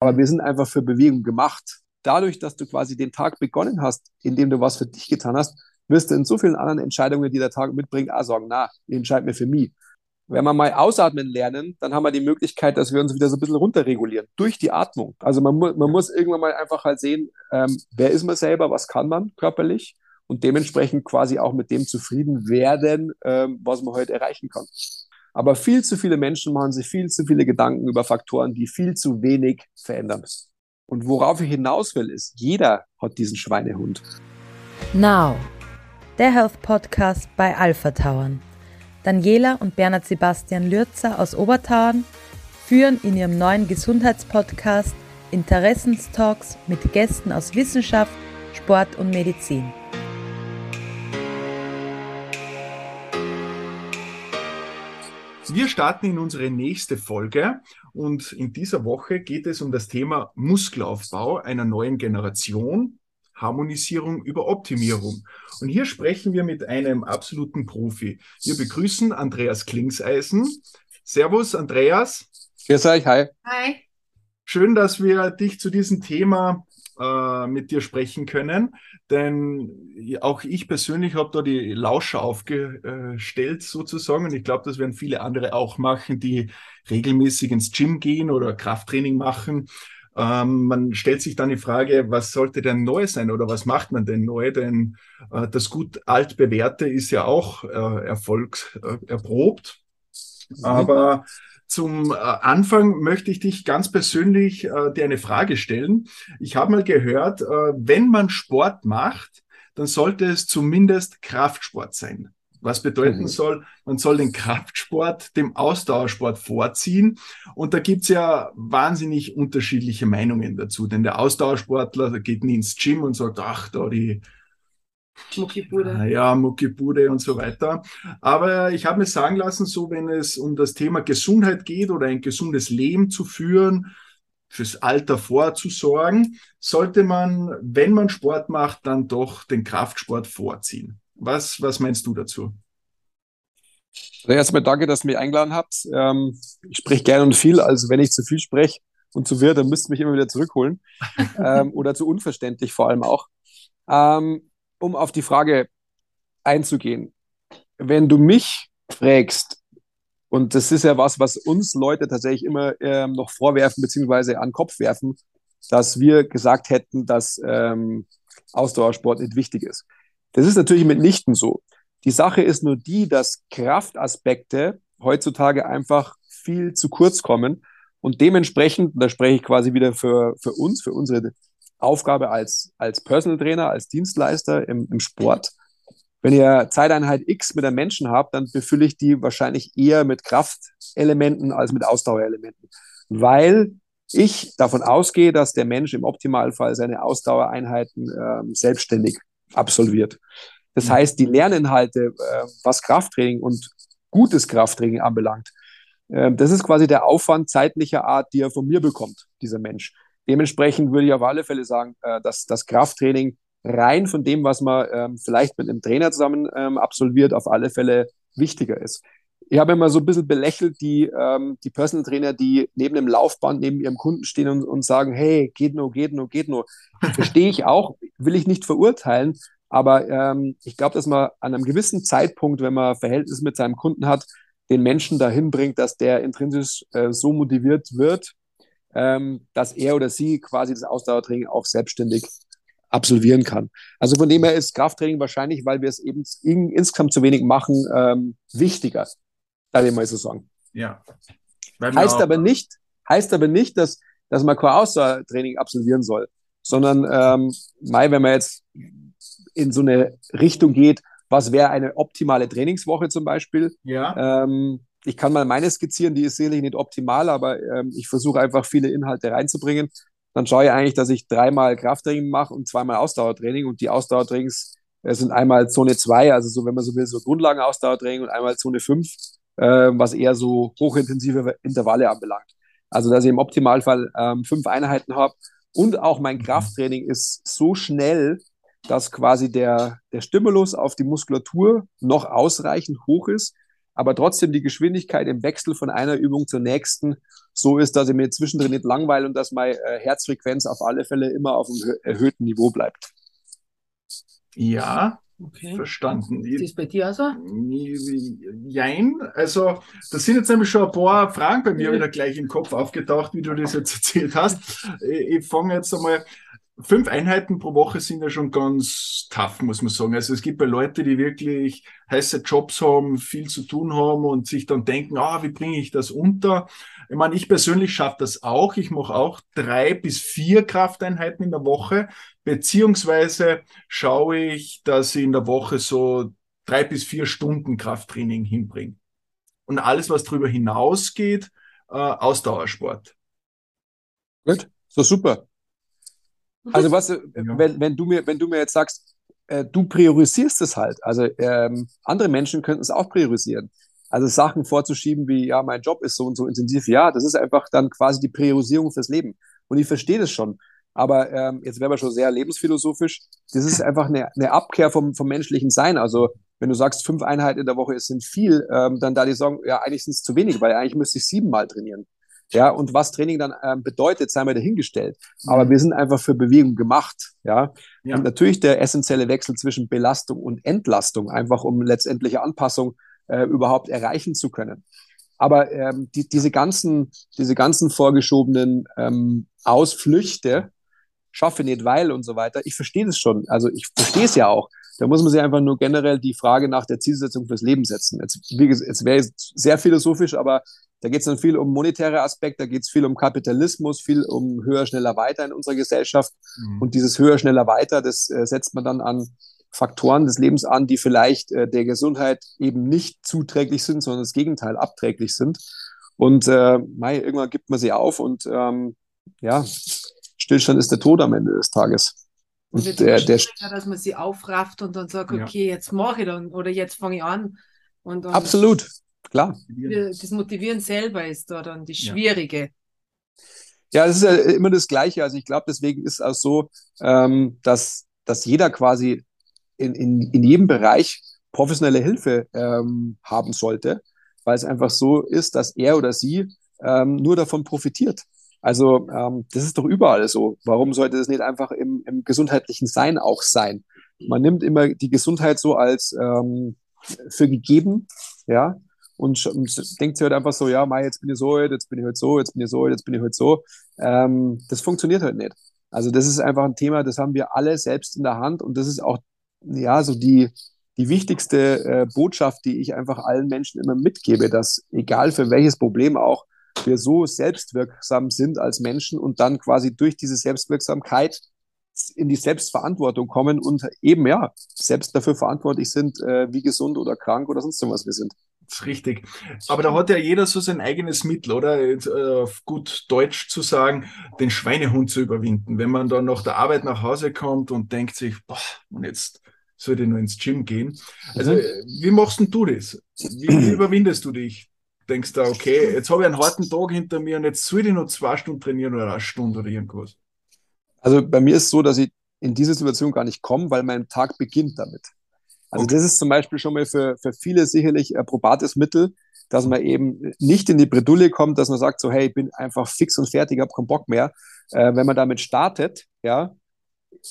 Aber wir sind einfach für Bewegung gemacht. Dadurch, dass du quasi den Tag begonnen hast, indem du was für dich getan hast, wirst du in so vielen anderen Entscheidungen, die der Tag mitbringt, auch sagen, na, ich entscheide mir für mich. Wenn wir mal ausatmen lernen, dann haben wir die Möglichkeit, dass wir uns wieder so ein bisschen runterregulieren durch die Atmung. Also man, mu man muss irgendwann mal einfach halt sehen, ähm, wer ist man selber, was kann man körperlich und dementsprechend quasi auch mit dem zufrieden werden, ähm, was man heute erreichen kann. Aber viel zu viele Menschen machen sich viel zu viele Gedanken über Faktoren, die viel zu wenig verändern. Und worauf ich hinaus will, ist, jeder hat diesen Schweinehund. Now, der Health Podcast bei Alpha Tauern. Daniela und Bernhard Sebastian Lürzer aus Obertauern führen in ihrem neuen Gesundheitspodcast Interessenstalks mit Gästen aus Wissenschaft, Sport und Medizin. Wir starten in unsere nächste Folge und in dieser Woche geht es um das Thema Muskelaufbau einer neuen Generation Harmonisierung über Optimierung. Und hier sprechen wir mit einem absoluten Profi. Wir begrüßen Andreas Klingseisen. Servus, Andreas. Grüß euch, hi. Hi. Schön, dass wir dich zu diesem Thema äh, mit dir sprechen können, denn auch ich persönlich habe da die Lauscher aufgestellt sozusagen und ich glaube, das werden viele andere auch machen, die regelmäßig ins Gym gehen oder Krafttraining machen ähm, man stellt sich dann die Frage, was sollte denn neu sein oder was macht man denn neu? Denn äh, das gut altbewährte ist ja auch äh, erfolgserprobt. Mhm. Aber zum äh, Anfang möchte ich dich ganz persönlich äh, dir eine Frage stellen. Ich habe mal gehört, äh, wenn man Sport macht, dann sollte es zumindest Kraftsport sein. Was bedeuten mhm. soll, man soll den Kraftsport dem Ausdauersport vorziehen. Und da gibt's ja wahnsinnig unterschiedliche Meinungen dazu. Denn der Ausdauersportler der geht nie ins Gym und sagt, ach, da die Muckibude. Ah, ja, Muckibude und so weiter. Aber ich habe mir sagen lassen, so wenn es um das Thema Gesundheit geht oder ein gesundes Leben zu führen, fürs Alter vorzusorgen, sollte man, wenn man Sport macht, dann doch den Kraftsport vorziehen. Was, was meinst du dazu? Erstmal danke, dass ihr mich eingeladen habt. Ähm, ich spreche gerne und viel, also wenn ich zu viel spreche und zu wird, dann müsst ihr mich immer wieder zurückholen. ähm, oder zu unverständlich vor allem auch. Ähm, um auf die Frage einzugehen. Wenn du mich fragst, und das ist ja was, was uns Leute tatsächlich immer ähm, noch vorwerfen, beziehungsweise an den Kopf werfen, dass wir gesagt hätten, dass ähm, Ausdauersport nicht wichtig ist. Das ist natürlich mitnichten so. Die Sache ist nur die, dass Kraftaspekte heutzutage einfach viel zu kurz kommen und dementsprechend, da spreche ich quasi wieder für, für uns, für unsere Aufgabe als, als Personal Trainer, als Dienstleister im, im Sport. Wenn ihr Zeiteinheit X mit einem Menschen habt, dann befülle ich die wahrscheinlich eher mit Kraftelementen als mit Ausdauerelementen, weil ich davon ausgehe, dass der Mensch im Optimalfall seine Ausdauereinheiten äh, selbstständig absolviert. Das heißt, die Lerninhalte, äh, was Krafttraining und gutes Krafttraining anbelangt, äh, das ist quasi der Aufwand zeitlicher Art, die er von mir bekommt, dieser Mensch. Dementsprechend würde ich auf alle Fälle sagen, äh, dass das Krafttraining rein von dem, was man ähm, vielleicht mit einem Trainer zusammen ähm, absolviert, auf alle Fälle wichtiger ist. Ich habe immer so ein bisschen belächelt die, ähm, die Personal Trainer, die neben dem Laufband, neben ihrem Kunden stehen und, und sagen, hey, geht nur, geht nur, geht nur. Verstehe ich auch, will ich nicht verurteilen, aber ähm, ich glaube, dass man an einem gewissen Zeitpunkt, wenn man Verhältnis mit seinem Kunden hat, den Menschen dahin bringt, dass der intrinsisch äh, so motiviert wird, ähm, dass er oder sie quasi das Ausdauertraining auch selbstständig absolvieren kann. Also von dem her ist Krafttraining wahrscheinlich, weil wir es eben in, insgesamt zu wenig machen, ähm, wichtiger, darf ich mal so sagen. Ja. Heißt aber nicht, heißt aber nicht, dass, dass man kein Ausdauertraining absolvieren soll, sondern ähm, Mai, wenn man jetzt in so eine Richtung geht, was wäre eine optimale Trainingswoche zum Beispiel? Ja. Ähm, ich kann mal meine skizzieren, die ist sicherlich nicht optimal, aber ähm, ich versuche einfach viele Inhalte reinzubringen. Dann schaue ich eigentlich, dass ich dreimal Krafttraining mache und zweimal Ausdauertraining und die Ausdauertrainings äh, sind einmal Zone 2, also so, wenn man so will, so Grundlagen-Ausdauertraining und einmal Zone 5, äh, was eher so hochintensive Intervalle anbelangt. Also, dass ich im Optimalfall ähm, fünf Einheiten habe und auch mein Krafttraining ist so schnell, dass quasi der, der Stimulus auf die Muskulatur noch ausreichend hoch ist, aber trotzdem die Geschwindigkeit im Wechsel von einer Übung zur nächsten so ist, dass ich mir zwischendrin nicht langweile und dass meine äh, Herzfrequenz auf alle Fälle immer auf einem erhöhten Niveau bleibt. Ja, Okay. Verstanden. Ist das bei dir auch so? Jein. Also, da sind jetzt nämlich schon ein paar Fragen bei mir wieder gleich im Kopf aufgetaucht, wie du das jetzt erzählt hast. Ich fange jetzt einmal. Fünf Einheiten pro Woche sind ja schon ganz tough, muss man sagen. Also es gibt bei Leute, die wirklich heiße Jobs haben, viel zu tun haben und sich dann denken, ah, wie bringe ich das unter? Ich meine, ich persönlich schaffe das auch. Ich mache auch drei bis vier Krafteinheiten in der Woche, beziehungsweise schaue ich, dass ich in der Woche so drei bis vier Stunden Krafttraining hinbringe. Und alles, was darüber hinausgeht, äh, Ausdauersport. Gut, so super. Also was, ja. wenn, wenn, du mir, wenn du mir jetzt sagst, äh, du priorisierst es halt. Also ähm, andere Menschen könnten es auch priorisieren. Also Sachen vorzuschieben wie, ja, mein Job ist so und so intensiv, ja, das ist einfach dann quasi die Priorisierung fürs Leben. Und ich verstehe das schon. Aber ähm, jetzt wäre man schon sehr lebensphilosophisch. Das ist einfach eine, eine Abkehr vom, vom menschlichen Sein. Also wenn du sagst, fünf Einheiten in der Woche sind viel, ähm, dann da die sagen, ja, eigentlich sind es zu wenig, weil eigentlich müsste ich siebenmal trainieren. Ja, und was Training dann ähm, bedeutet, sei mal dahingestellt. Aber mhm. wir sind einfach für Bewegung gemacht. Ja? ja. Und natürlich der essentielle Wechsel zwischen Belastung und Entlastung, einfach um letztendliche Anpassung äh, überhaupt erreichen zu können. Aber ähm, die, diese ganzen, diese ganzen vorgeschobenen ähm, Ausflüchte, schaffe nicht weil und so weiter, ich verstehe das schon. Also ich verstehe es ja auch. Da muss man sich einfach nur generell die Frage nach der Zielsetzung fürs Leben setzen. Jetzt, wie gesagt, jetzt wäre es sehr philosophisch, aber da geht es dann viel um monetäre Aspekte, da geht es viel um Kapitalismus, viel um höher, schneller, weiter in unserer Gesellschaft. Mhm. Und dieses höher, schneller, weiter, das äh, setzt man dann an Faktoren des Lebens an, die vielleicht äh, der Gesundheit eben nicht zuträglich sind, sondern das Gegenteil abträglich sind. Und äh, mei, irgendwann gibt man sie auf und ähm, ja, Stillstand ist der Tod am Ende des Tages. Und, und der, der, dass man sie aufrafft und dann sagt, okay, ja. jetzt mache ich dann oder jetzt fange ich an. Und, und Absolut, klar. Das Motivieren selber ist da dann die schwierige. Ja, es ist ja immer das Gleiche. Also ich glaube, deswegen ist es auch so, ähm, dass, dass jeder quasi in, in, in jedem Bereich professionelle Hilfe ähm, haben sollte, weil es einfach so ist, dass er oder sie ähm, nur davon profitiert. Also ähm, das ist doch überall so. Warum sollte das nicht einfach im, im gesundheitlichen Sein auch sein? Man nimmt immer die Gesundheit so als ähm, für gegeben, ja, und, und denkt sich halt einfach so, ja, mei, jetzt bin ich so, jetzt bin ich halt so, jetzt bin ich so, jetzt bin ich halt so. Ähm, das funktioniert halt nicht. Also das ist einfach ein Thema, das haben wir alle selbst in der Hand und das ist auch ja, so die, die wichtigste äh, Botschaft, die ich einfach allen Menschen immer mitgebe, dass egal für welches Problem auch, wir so selbstwirksam sind als Menschen und dann quasi durch diese Selbstwirksamkeit in die Selbstverantwortung kommen und eben ja selbst dafür verantwortlich sind, äh, wie gesund oder krank oder sonst was wir sind. Ist richtig. Aber da hat ja jeder so sein eigenes Mittel, oder? Jetzt, äh, auf gut Deutsch zu sagen, den Schweinehund zu überwinden. Wenn man dann nach der Arbeit nach Hause kommt und denkt sich, boah, und jetzt sollte ich nur ins Gym gehen. Also, mhm. wie machst denn du das? Wie, wie überwindest du dich? Denkst du, okay, jetzt habe ich einen harten Tag hinter mir und jetzt soll ich noch zwei Stunden trainieren oder eine Stunde oder irgendwas? Also bei mir ist es so, dass ich in diese Situation gar nicht komme, weil mein Tag beginnt damit. Also okay. das ist zum Beispiel schon mal für, für viele sicherlich ein probates Mittel, dass man eben nicht in die Bredouille kommt, dass man sagt so, hey, ich bin einfach fix und fertig, habe keinen Bock mehr. Äh, wenn man damit startet, ja,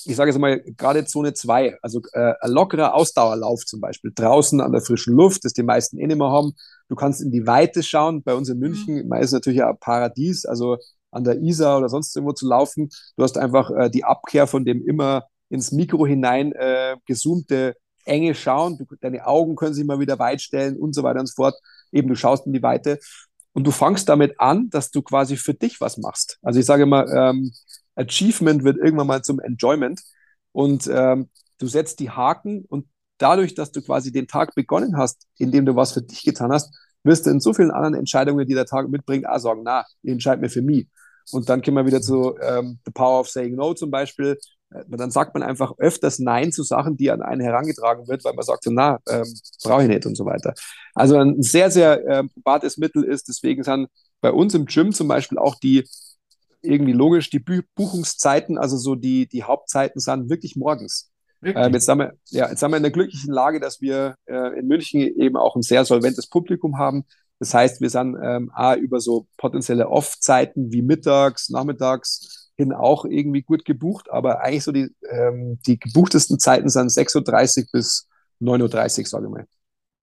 ich sage jetzt mal gerade Zone 2, also äh, ein lockerer Ausdauerlauf zum Beispiel, draußen an der frischen Luft, das die meisten eh nicht mehr haben. Du kannst in die Weite schauen, bei uns in München, mhm. meist natürlich ein Paradies, also an der Isar oder sonst irgendwo zu laufen. Du hast einfach äh, die Abkehr von dem immer ins Mikro hinein äh, gezoomte enge Schauen, du, deine Augen können sich mal wieder weit stellen und so weiter und so fort. Eben, du schaust in die Weite und du fangst damit an, dass du quasi für dich was machst. Also ich sage immer, ähm, Achievement wird irgendwann mal zum Enjoyment und ähm, du setzt die Haken und dadurch, dass du quasi den Tag begonnen hast, indem du was für dich getan hast, wirst du in so vielen anderen Entscheidungen, die der Tag mitbringt, auch sagen, na, ich entscheide mir für mich. Und dann kommen wir wieder zu ähm, The Power of Saying No zum Beispiel. Äh, dann sagt man einfach öfters Nein zu Sachen, die an einen herangetragen wird, weil man sagt so, na, ähm, brauche ich nicht und so weiter. Also ein sehr, sehr äh, probates Mittel ist, deswegen sind bei uns im Gym zum Beispiel auch die irgendwie logisch, die Buchungszeiten, also so die, die Hauptzeiten sind wirklich morgens. Ähm, jetzt, haben wir, ja, jetzt haben wir in der glücklichen Lage, dass wir äh, in München eben auch ein sehr solventes Publikum haben. Das heißt, wir sind ähm, A, über so potenzielle Off-Zeiten wie mittags, nachmittags hin auch irgendwie gut gebucht, aber eigentlich so die, ähm, die gebuchtesten Zeiten sind 6.30 Uhr bis 9.30 Uhr, sage ich mal.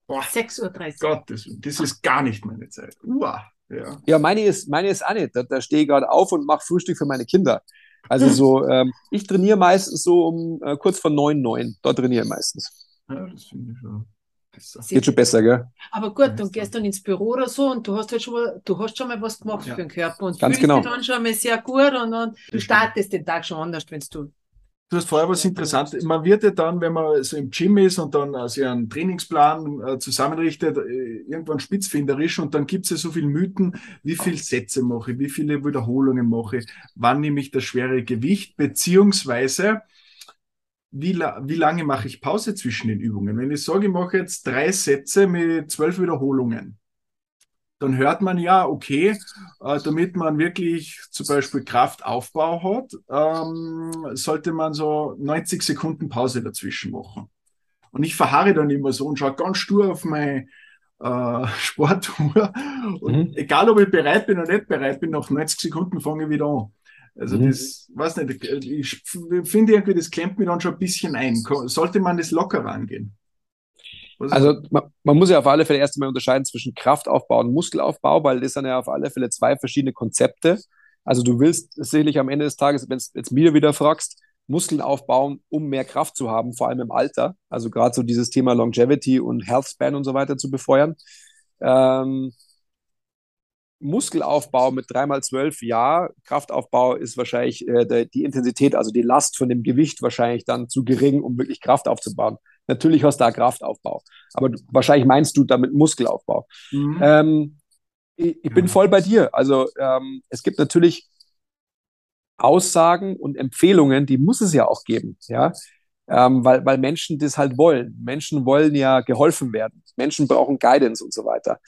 Boah, 6.30 Uhr. Gott, das, das ist gar nicht meine Zeit. Uah, ja. ja, meine ist, meine ist auch nicht. Da, da stehe ich gerade auf und mache Frühstück für meine Kinder. Also so, ähm, ich trainiere meistens so um äh, kurz vor 9, 9. Dort trainiere ich meistens. Ja, das finde ich schon. Besser. Geht schon besser, gell? Aber gut, dann gehst du dann ins Büro oder so und du hast halt schon mal, du hast schon mal was gemacht ja. für den Körper und Ganz fühlst genau. dich dann schon mal sehr gut und dann du startest den Tag schon anders, wenn du Du hast vorher was Interessantes. Man wird ja dann, wenn man so im Gym ist und dann also einen Trainingsplan äh, zusammenrichtet, äh, irgendwann spitzfinderisch und dann gibt es ja so viele Mythen, wie viele Sätze mache ich, wie viele Wiederholungen mache ich, wann nehme ich das schwere Gewicht, beziehungsweise wie, la wie lange mache ich Pause zwischen den Übungen. Wenn ich sage, ich mache jetzt drei Sätze mit zwölf Wiederholungen, dann hört man ja, okay, äh, damit man wirklich zum Beispiel Kraftaufbau hat, ähm, sollte man so 90 Sekunden Pause dazwischen machen. Und ich verharre dann immer so und schaue ganz stur auf meine äh, Sportuhr. Und mhm. egal, ob ich bereit bin oder nicht bereit bin, nach 90 Sekunden fange ich wieder an. Also mhm. das, weiß nicht, ich finde irgendwie, das klemmt mir dann schon ein bisschen ein. Sollte man das locker angehen? Also man, man, muss ja auf alle Fälle erst einmal unterscheiden zwischen Kraftaufbau und Muskelaufbau, weil das sind ja auf alle Fälle zwei verschiedene Konzepte. Also du willst sicherlich am Ende des Tages, wenn du jetzt mir wieder fragst, Muskeln aufbauen, um mehr Kraft zu haben, vor allem im Alter. Also gerade so dieses Thema Longevity und Health Span und so weiter zu befeuern. Ähm, Muskelaufbau mit dreimal zwölf, ja. Kraftaufbau ist wahrscheinlich äh, der, die Intensität, also die Last von dem Gewicht wahrscheinlich dann zu gering, um wirklich Kraft aufzubauen. Natürlich hast du da Kraftaufbau, aber du, wahrscheinlich meinst du damit Muskelaufbau. Mhm. Ähm, ich, ich ja. bin voll bei dir. Also ähm, es gibt natürlich Aussagen und Empfehlungen, die muss es ja auch geben, ja. Ähm, weil, weil Menschen das halt wollen. Menschen wollen ja geholfen werden. Menschen brauchen Guidance und so weiter.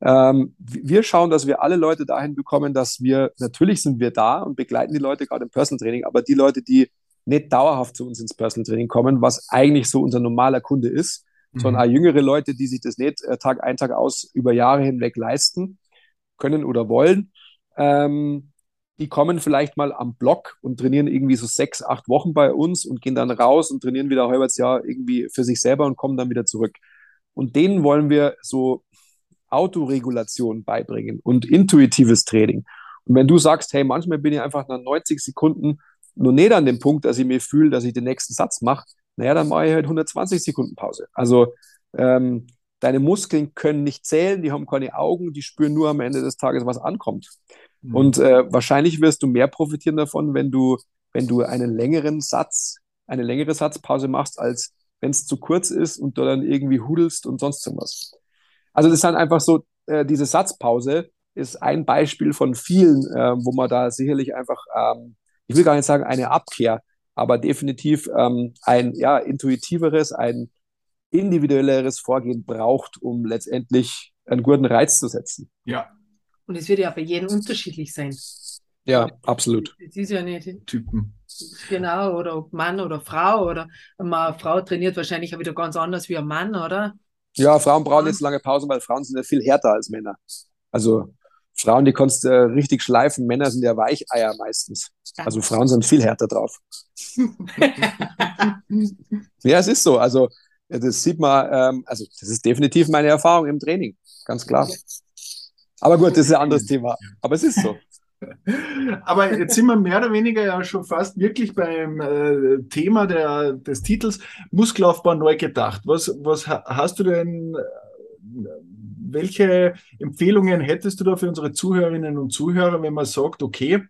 Ähm, wir schauen, dass wir alle Leute dahin bekommen, dass wir, natürlich sind wir da und begleiten die Leute gerade im Personal Training, aber die Leute, die nicht dauerhaft zu uns ins Personal Training kommen, was eigentlich so unser normaler Kunde ist, mhm. sondern auch jüngere Leute, die sich das nicht äh, Tag ein, Tag aus über Jahre hinweg leisten können oder wollen, ähm, die kommen vielleicht mal am Block und trainieren irgendwie so sechs, acht Wochen bei uns und gehen dann raus und trainieren wieder halbes Jahr irgendwie für sich selber und kommen dann wieder zurück. Und denen wollen wir so Autoregulation beibringen und intuitives Training. Und wenn du sagst, hey, manchmal bin ich einfach nach 90 Sekunden nur nicht an dem Punkt, dass ich mir fühle, dass ich den nächsten Satz mache, naja, dann mache ich halt 120 Sekunden Pause. Also ähm, deine Muskeln können nicht zählen, die haben keine Augen, die spüren nur am Ende des Tages, was ankommt. Mhm. Und äh, wahrscheinlich wirst du mehr profitieren davon, wenn du, wenn du einen längeren Satz, eine längere Satzpause machst, als wenn es zu kurz ist und du dann irgendwie hudelst und sonst irgendwas. Also das ist dann einfach so, äh, diese Satzpause ist ein Beispiel von vielen, äh, wo man da sicherlich einfach, ähm, ich will gar nicht sagen eine Abkehr, aber definitiv ähm, ein ja, intuitiveres, ein individuelleres Vorgehen braucht, um letztendlich einen guten Reiz zu setzen. Ja. Und es wird ja bei jedem unterschiedlich sein. Ja, absolut. Es ist ja nicht Typen. Genau, oder ob Mann oder Frau oder eine Frau trainiert wahrscheinlich auch wieder ganz anders wie ein Mann, oder? Ja, Frauen brauchen jetzt lange Pausen, weil Frauen sind ja viel härter als Männer. Also Frauen, die kannst du äh, richtig schleifen, Männer sind ja Weicheier meistens. Also Frauen sind viel härter drauf. ja, es ist so. Also das sieht man, ähm, also das ist definitiv meine Erfahrung im Training, ganz klar. Aber gut, das ist ein anderes Thema. Aber es ist so. Aber jetzt sind wir mehr oder weniger ja schon fast wirklich beim äh, Thema der, des Titels Muskelaufbau neu gedacht. Was, was hast du denn, äh, welche Empfehlungen hättest du da für unsere Zuhörerinnen und Zuhörer, wenn man sagt, okay,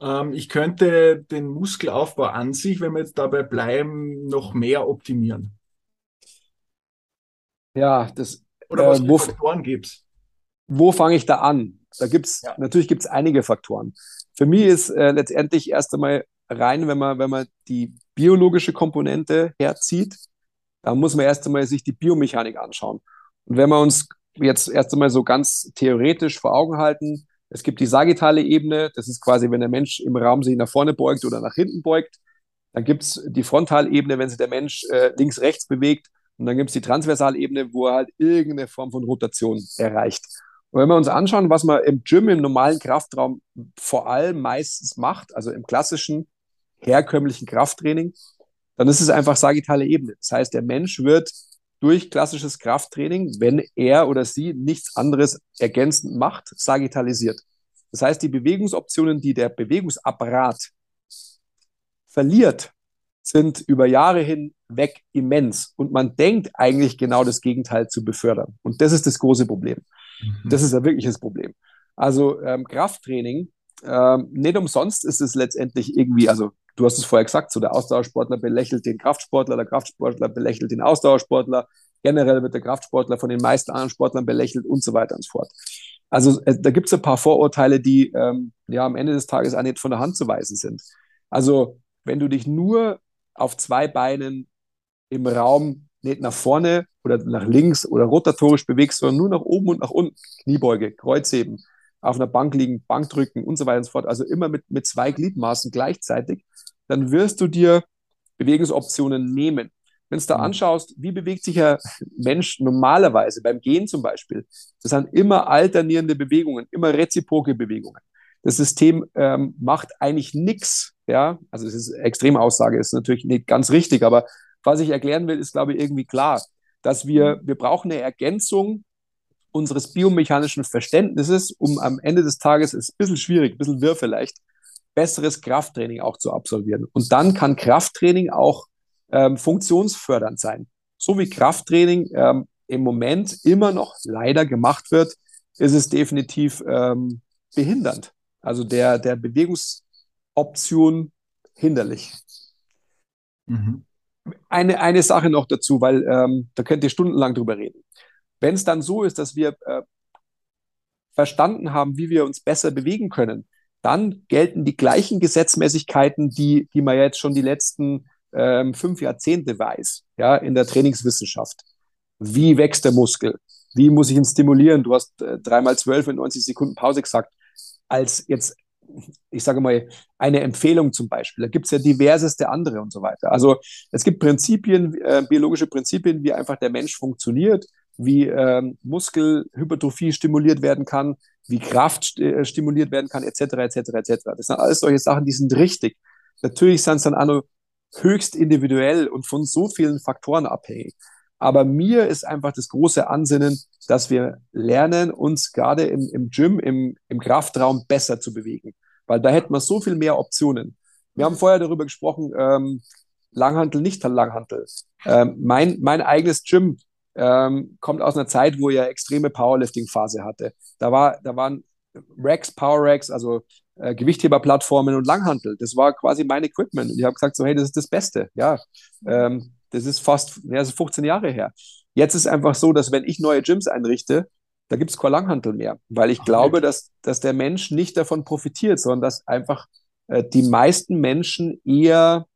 ähm, ich könnte den Muskelaufbau an sich, wenn wir jetzt dabei bleiben, noch mehr optimieren? Ja, das. Oder was äh, wo, Faktoren gibt es? Wo fange ich da an? Da gibt's, ja. natürlich gibt's einige Faktoren. Für mich ist äh, letztendlich erst einmal rein, wenn man, wenn man die biologische Komponente herzieht, da muss man erst einmal sich die Biomechanik anschauen. Und wenn wir uns jetzt erst einmal so ganz theoretisch vor Augen halten, es gibt die sagittale Ebene, das ist quasi, wenn der Mensch im Raum sich nach vorne beugt oder nach hinten beugt. Dann gibt es die Frontalebene, wenn sich der Mensch äh, links-rechts bewegt. Und dann gibt es die Transversalebene, wo er halt irgendeine Form von Rotation erreicht. Und wenn wir uns anschauen, was man im Gym, im normalen Kraftraum vor allem meistens macht, also im klassischen, herkömmlichen Krafttraining, dann ist es einfach sagittale Ebene. Das heißt, der Mensch wird durch klassisches Krafttraining, wenn er oder sie nichts anderes ergänzend macht, sagittalisiert. Das heißt, die Bewegungsoptionen, die der Bewegungsapparat verliert, sind über Jahre hinweg immens. Und man denkt eigentlich genau das Gegenteil zu befördern. Und das ist das große Problem. Mhm. Das ist ein wirkliches Problem. Also ähm, Krafttraining, ähm, nicht umsonst ist es letztendlich irgendwie, also du hast es vorher gesagt, so der Ausdauersportler belächelt den Kraftsportler, der Kraftsportler belächelt den Ausdauersportler, generell wird der Kraftsportler von den meisten anderen Sportlern belächelt und so weiter und so fort. Also äh, da gibt es ein paar Vorurteile, die ähm, ja am Ende des Tages auch nicht von der Hand zu weisen sind. Also wenn du dich nur auf zwei Beinen im Raum nicht nach vorne oder nach links oder rotatorisch bewegst, sondern nur nach oben und nach unten. Kniebeuge, Kreuzheben, auf einer Bank liegen, Bankdrücken und so weiter und so fort. Also immer mit, mit zwei Gliedmaßen gleichzeitig. Dann wirst du dir Bewegungsoptionen nehmen. Wenn du da mhm. anschaust, wie bewegt sich ein Mensch normalerweise beim Gehen zum Beispiel, das sind immer alternierende Bewegungen, immer reziproke Bewegungen. Das System ähm, macht eigentlich nichts, ja, also das ist Extremaussage, ist natürlich nicht ganz richtig, aber was ich erklären will, ist, glaube ich, irgendwie klar, dass wir, mhm. wir brauchen eine Ergänzung unseres biomechanischen Verständnisses, um am Ende des Tages, ist ein bisschen schwierig, ein bisschen wirr vielleicht, besseres Krafttraining auch zu absolvieren. Und dann kann Krafttraining auch ähm, funktionsfördernd sein. So wie Krafttraining ähm, im Moment immer noch leider gemacht wird, ist es definitiv ähm, behindernd. Also der, der Bewegungsoption hinderlich. Mhm. Eine, eine Sache noch dazu, weil ähm, da könnt ihr stundenlang drüber reden. Wenn es dann so ist, dass wir äh, verstanden haben, wie wir uns besser bewegen können, dann gelten die gleichen Gesetzmäßigkeiten, die, die man jetzt schon die letzten ähm, fünf Jahrzehnte weiß, ja, in der Trainingswissenschaft. Wie wächst der Muskel? Wie muss ich ihn stimulieren? Du hast äh, dreimal zwölf in 90 Sekunden Pause gesagt. Als jetzt ich sage mal, eine Empfehlung zum Beispiel. Da gibt es ja diverseste andere und so weiter. Also es gibt Prinzipien, äh, biologische Prinzipien, wie einfach der Mensch funktioniert, wie ähm, Muskelhypertrophie stimuliert werden kann, wie Kraft st äh, stimuliert werden kann, etc., etc., etc. Das sind alles solche Sachen, die sind richtig. Natürlich sind es dann auch noch höchst individuell und von so vielen Faktoren abhängig. Aber mir ist einfach das große Ansinnen, dass wir lernen, uns gerade im, im Gym, im, im Kraftraum besser zu bewegen. Weil da hätten wir so viel mehr Optionen. Wir haben vorher darüber gesprochen, ähm, Langhantel, nicht Langhantel. Ähm, mein, mein eigenes Gym ähm, kommt aus einer Zeit, wo er extreme Powerlifting-Phase hatte. Da, war, da waren Racks, Power Racks, also äh, Gewichtheberplattformen und Langhantel. Das war quasi mein Equipment. Und ich habe gesagt, so, hey, das ist das Beste. Ja, ähm, das ist fast ja, das ist 15 Jahre her. Jetzt ist einfach so, dass wenn ich neue Gyms einrichte, da gibt es kein Langhantel mehr, weil ich Ach, glaube, dass, dass der Mensch nicht davon profitiert, sondern dass einfach äh, die meisten Menschen eher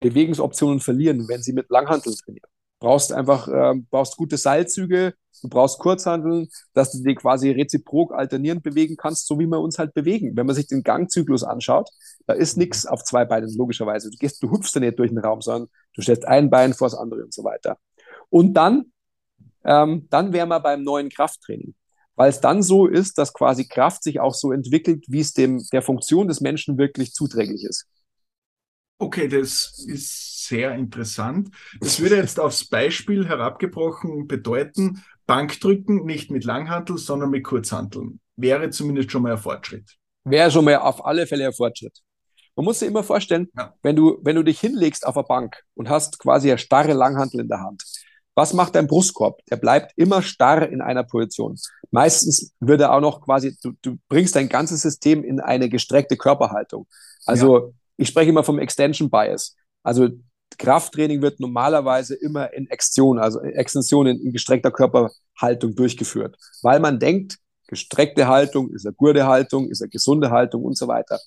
Bewegungsoptionen verlieren, wenn sie mit Langhantel trainieren brauchst einfach, äh, brauchst gute Seilzüge, du brauchst Kurzhandeln, dass du die quasi reziprok alternierend bewegen kannst, so wie wir uns halt bewegen. Wenn man sich den Gangzyklus anschaut, da ist nichts auf zwei Beinen, logischerweise. Du gehst, du hüpfst ja nicht durch den Raum, sondern du stellst ein Bein vor das andere und so weiter. Und dann, ähm, dann wären wir beim neuen Krafttraining. Weil es dann so ist, dass quasi Kraft sich auch so entwickelt, wie es dem, der Funktion des Menschen wirklich zuträglich ist. Okay, das ist sehr interessant. Das würde jetzt aufs Beispiel herabgebrochen bedeuten, Bankdrücken nicht mit Langhantel, sondern mit Kurzhanteln. Wäre zumindest schon mal ein Fortschritt. Wäre schon mal auf alle Fälle ein Fortschritt. Man muss sich immer vorstellen, ja. wenn, du, wenn du dich hinlegst auf eine Bank und hast quasi eine starre Langhantel in der Hand, was macht dein Brustkorb? Der bleibt immer starr in einer Position. Meistens wird er auch noch quasi, du, du bringst dein ganzes System in eine gestreckte Körperhaltung. Also ja ich spreche immer vom Extension Bias. Also Krafttraining wird normalerweise immer in Extension, also Extension in, in gestreckter Körperhaltung durchgeführt, weil man denkt, gestreckte Haltung ist eine gute Haltung, ist eine gesunde Haltung und so weiter.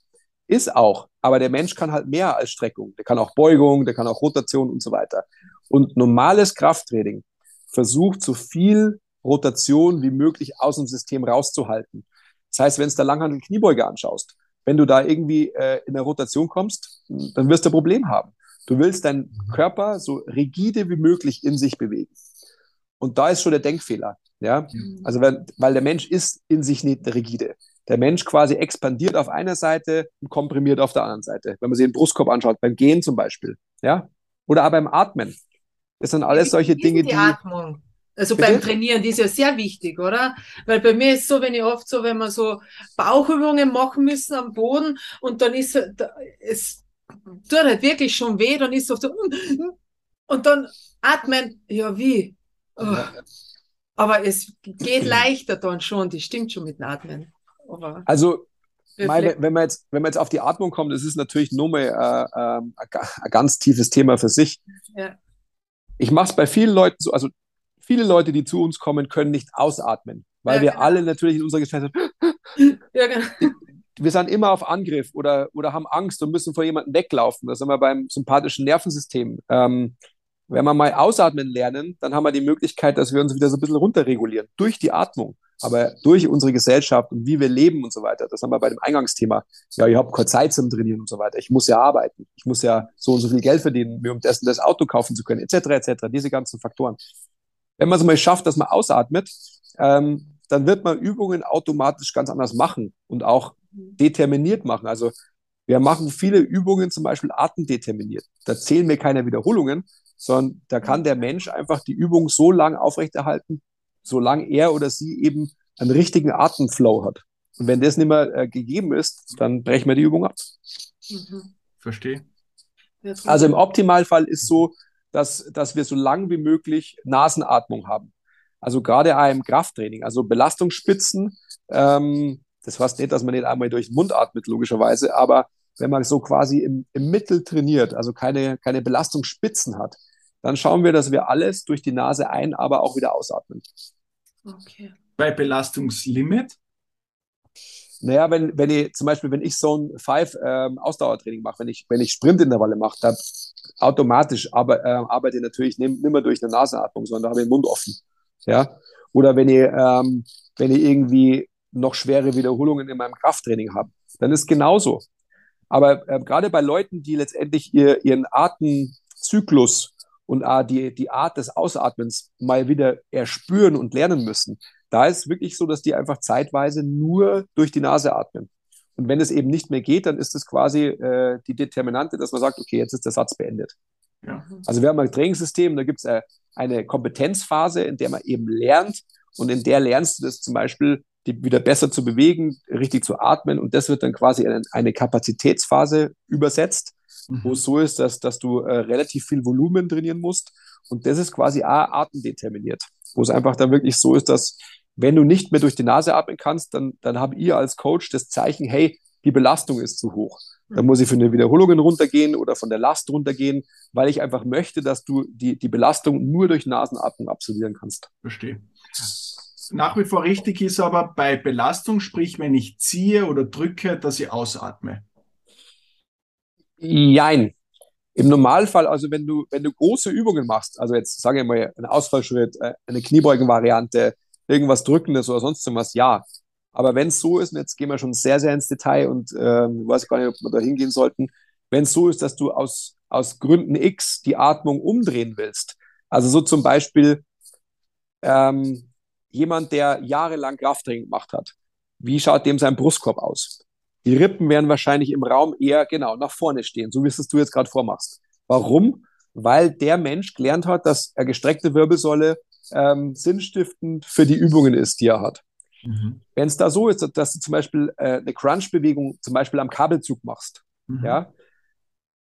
Ist auch, aber der Mensch kann halt mehr als Streckung. Der kann auch Beugung, der kann auch Rotation und so weiter. Und normales Krafttraining versucht so viel Rotation wie möglich aus dem System rauszuhalten. Das heißt, wenn du da Langhandel Kniebeuge anschaust, wenn du da irgendwie äh, in der Rotation kommst, dann wirst du ein Problem haben. Du willst deinen Körper so rigide wie möglich in sich bewegen. Und da ist schon der Denkfehler. Ja, also wenn, weil der Mensch ist in sich nicht rigide. Der Mensch quasi expandiert auf einer Seite und komprimiert auf der anderen Seite. Wenn man sich den Brustkorb anschaut, beim Gehen zum Beispiel. Ja, oder auch beim Atmen. Das sind alles solche Dinge, die. die Atmung. Also Bitte? beim Trainieren, die ist ja sehr wichtig, oder? Weil bei mir ist es so, wenn ich oft so, wenn wir so Bauchübungen machen müssen am Boden und dann ist es tut halt wirklich schon weh, dann ist es oft so und dann atmen, ja wie? Oh. Aber es geht leichter dann schon, das stimmt schon mit dem Atmen. Aber also Mai, wenn, man jetzt, wenn man jetzt auf die Atmung kommt, das ist natürlich nur mal äh, äh, ein ganz tiefes Thema für sich. Ja. Ich mache es bei vielen Leuten so, also viele Leute, die zu uns kommen, können nicht ausatmen, weil ja, wir genau. alle natürlich in unserer Gesellschaft, ja, genau. wir sind immer auf Angriff oder, oder haben Angst und müssen vor jemandem weglaufen. Das sind wir beim sympathischen Nervensystem. Ähm, wenn wir mal ausatmen lernen, dann haben wir die Möglichkeit, dass wir uns wieder so ein bisschen runterregulieren durch die Atmung. Aber durch unsere Gesellschaft und wie wir leben und so weiter, das haben wir bei dem Eingangsthema. Ja, ich habe keine Zeit zum Trainieren und so weiter. Ich muss ja arbeiten. Ich muss ja so und so viel Geld verdienen, um das, das Auto kaufen zu können, etc., etc. Diese ganzen Faktoren. Wenn man es mal schafft, dass man ausatmet, ähm, dann wird man Übungen automatisch ganz anders machen und auch determiniert machen. Also wir machen viele Übungen zum Beispiel atemdeterminiert. Da zählen mir keine Wiederholungen, sondern da kann der Mensch einfach die Übung so lang aufrechterhalten, solange er oder sie eben einen richtigen Atemflow hat. Und wenn das nicht mehr äh, gegeben ist, dann brechen wir die Übung ab. Mhm. Verstehe. Also im Optimalfall ist so, dass, dass wir so lang wie möglich Nasenatmung haben. Also gerade auch im Krafttraining, also Belastungsspitzen, ähm, das heißt nicht, dass man nicht einmal durch den Mund atmet, logischerweise, aber wenn man so quasi im, im Mittel trainiert, also keine, keine Belastungsspitzen hat, dann schauen wir, dass wir alles durch die Nase ein, aber auch wieder ausatmen. Okay. Bei Belastungslimit? Naja, wenn, wenn ich zum Beispiel, wenn ich so ein Five ähm, Ausdauertraining mache, wenn ich, wenn ich Sprintintervalle mache, dann automatisch aber, äh, arbeite ich natürlich nicht, mehr durch eine Nasenatmung, sondern da habe ich den Mund offen. Ja. Oder wenn ich, ähm, wenn ich irgendwie noch schwere Wiederholungen in meinem Krafttraining habe, dann ist genauso. Aber äh, gerade bei Leuten, die letztendlich ihr, ihren Atemzyklus und äh, die, die Art des Ausatmens mal wieder erspüren und lernen müssen, da ist wirklich so, dass die einfach zeitweise nur durch die Nase atmen. Und wenn es eben nicht mehr geht, dann ist es quasi äh, die Determinante, dass man sagt, okay, jetzt ist der Satz beendet. Ja. Also wir haben ein Trainingssystem, da gibt es äh, eine Kompetenzphase, in der man eben lernt und in der lernst du das zum Beispiel, die wieder besser zu bewegen, richtig zu atmen und das wird dann quasi in eine Kapazitätsphase übersetzt, mhm. wo es so ist, dass, dass du äh, relativ viel Volumen trainieren musst und das ist quasi auch atemdeterminiert, wo es einfach dann wirklich so ist, dass wenn du nicht mehr durch die Nase atmen kannst, dann, dann habe ihr als Coach das Zeichen, hey, die Belastung ist zu hoch. Dann muss ich von den Wiederholungen runtergehen oder von der Last runtergehen, weil ich einfach möchte, dass du die, die Belastung nur durch Nasenatmung absolvieren kannst. Verstehe. Nach wie vor richtig ist aber bei Belastung, sprich, wenn ich ziehe oder drücke, dass ich ausatme. Jein. Im Normalfall, also wenn du, wenn du große Übungen machst, also jetzt sage ich mal einen Ausfallschritt, äh, eine Kniebeugenvariante, irgendwas Drückendes oder sonst irgendwas, ja. Aber wenn es so ist, und jetzt gehen wir schon sehr, sehr ins Detail und ähm, weiß gar nicht, ob wir da hingehen sollten, wenn es so ist, dass du aus, aus Gründen X die Atmung umdrehen willst, also so zum Beispiel ähm, jemand, der jahrelang Krafttraining gemacht hat, wie schaut dem sein Brustkorb aus? Die Rippen werden wahrscheinlich im Raum eher genau nach vorne stehen, so wie es du jetzt gerade vormachst. Warum? Weil der Mensch gelernt hat, dass eine gestreckte Wirbelsäule ähm, sinnstiftend für die Übungen ist, die er hat. Mhm. Wenn es da so ist, dass du zum Beispiel äh, eine Crunch-Bewegung zum Beispiel am Kabelzug machst, mhm. ja,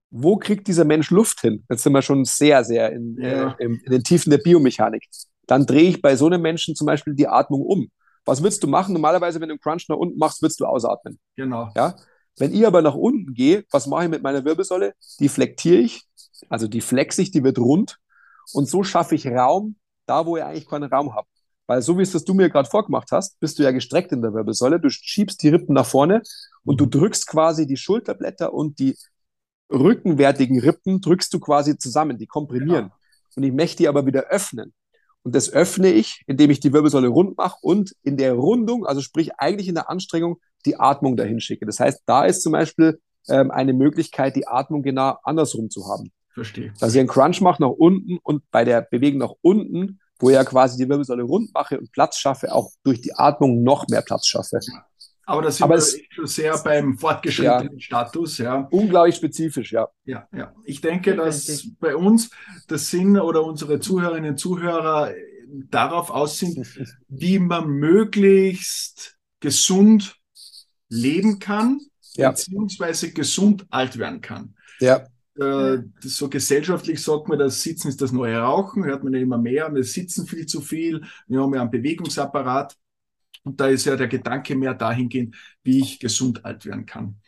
wo kriegt dieser Mensch Luft hin? Jetzt sind wir schon sehr, sehr in, ja. äh, in, in den Tiefen der Biomechanik. Dann drehe ich bei so einem Menschen zum Beispiel die Atmung um. Was würdest du machen? Normalerweise, wenn du einen Crunch nach unten machst, würdest du ausatmen. Genau. Ja? Wenn ich aber nach unten gehe, was mache ich mit meiner Wirbelsäule? Die flektiere ich, also die flex ich, die wird rund. Und so schaffe ich Raum da, wo ich eigentlich keinen Raum habe. Weil so wie es das du mir gerade vorgemacht hast, bist du ja gestreckt in der Wirbelsäule. Du schiebst die Rippen nach vorne und du drückst quasi die Schulterblätter und die rückenwertigen Rippen drückst du quasi zusammen, die komprimieren. Genau. Und ich möchte die aber wieder öffnen. Und das öffne ich, indem ich die Wirbelsäule rund mache und in der Rundung, also sprich eigentlich in der Anstrengung, die Atmung dahin schicke. Das heißt, da ist zum Beispiel ähm, eine Möglichkeit, die Atmung genau andersrum zu haben. Verstehe. Dass ich einen Crunch mache nach unten und bei der Bewegung nach unten, wo ich ja quasi die Wirbelsäule rund mache und Platz schaffe, auch durch die Atmung noch mehr Platz schaffe. Aber das sind Aber wir es- schon sehr beim fortgeschrittenen Status, ja. Unglaublich spezifisch, ja. Ja, ja. Ich denke, dass bei uns das Sinn oder unsere Zuhörerinnen und Zuhörer äh, darauf aus sind, wie man möglichst gesund leben kann, Ja. beziehungsweise gesund alt werden kann. Ja, Äh, so gesellschaftlich sagt man, das Sitzen ist das neue Rauchen, hört man ja immer mehr. Wir sitzen viel zu viel, wir haben ja einen Bewegungsapparat. Und da ist ja der Gedanke mehr dahingehend, wie ich gesund alt werden kann.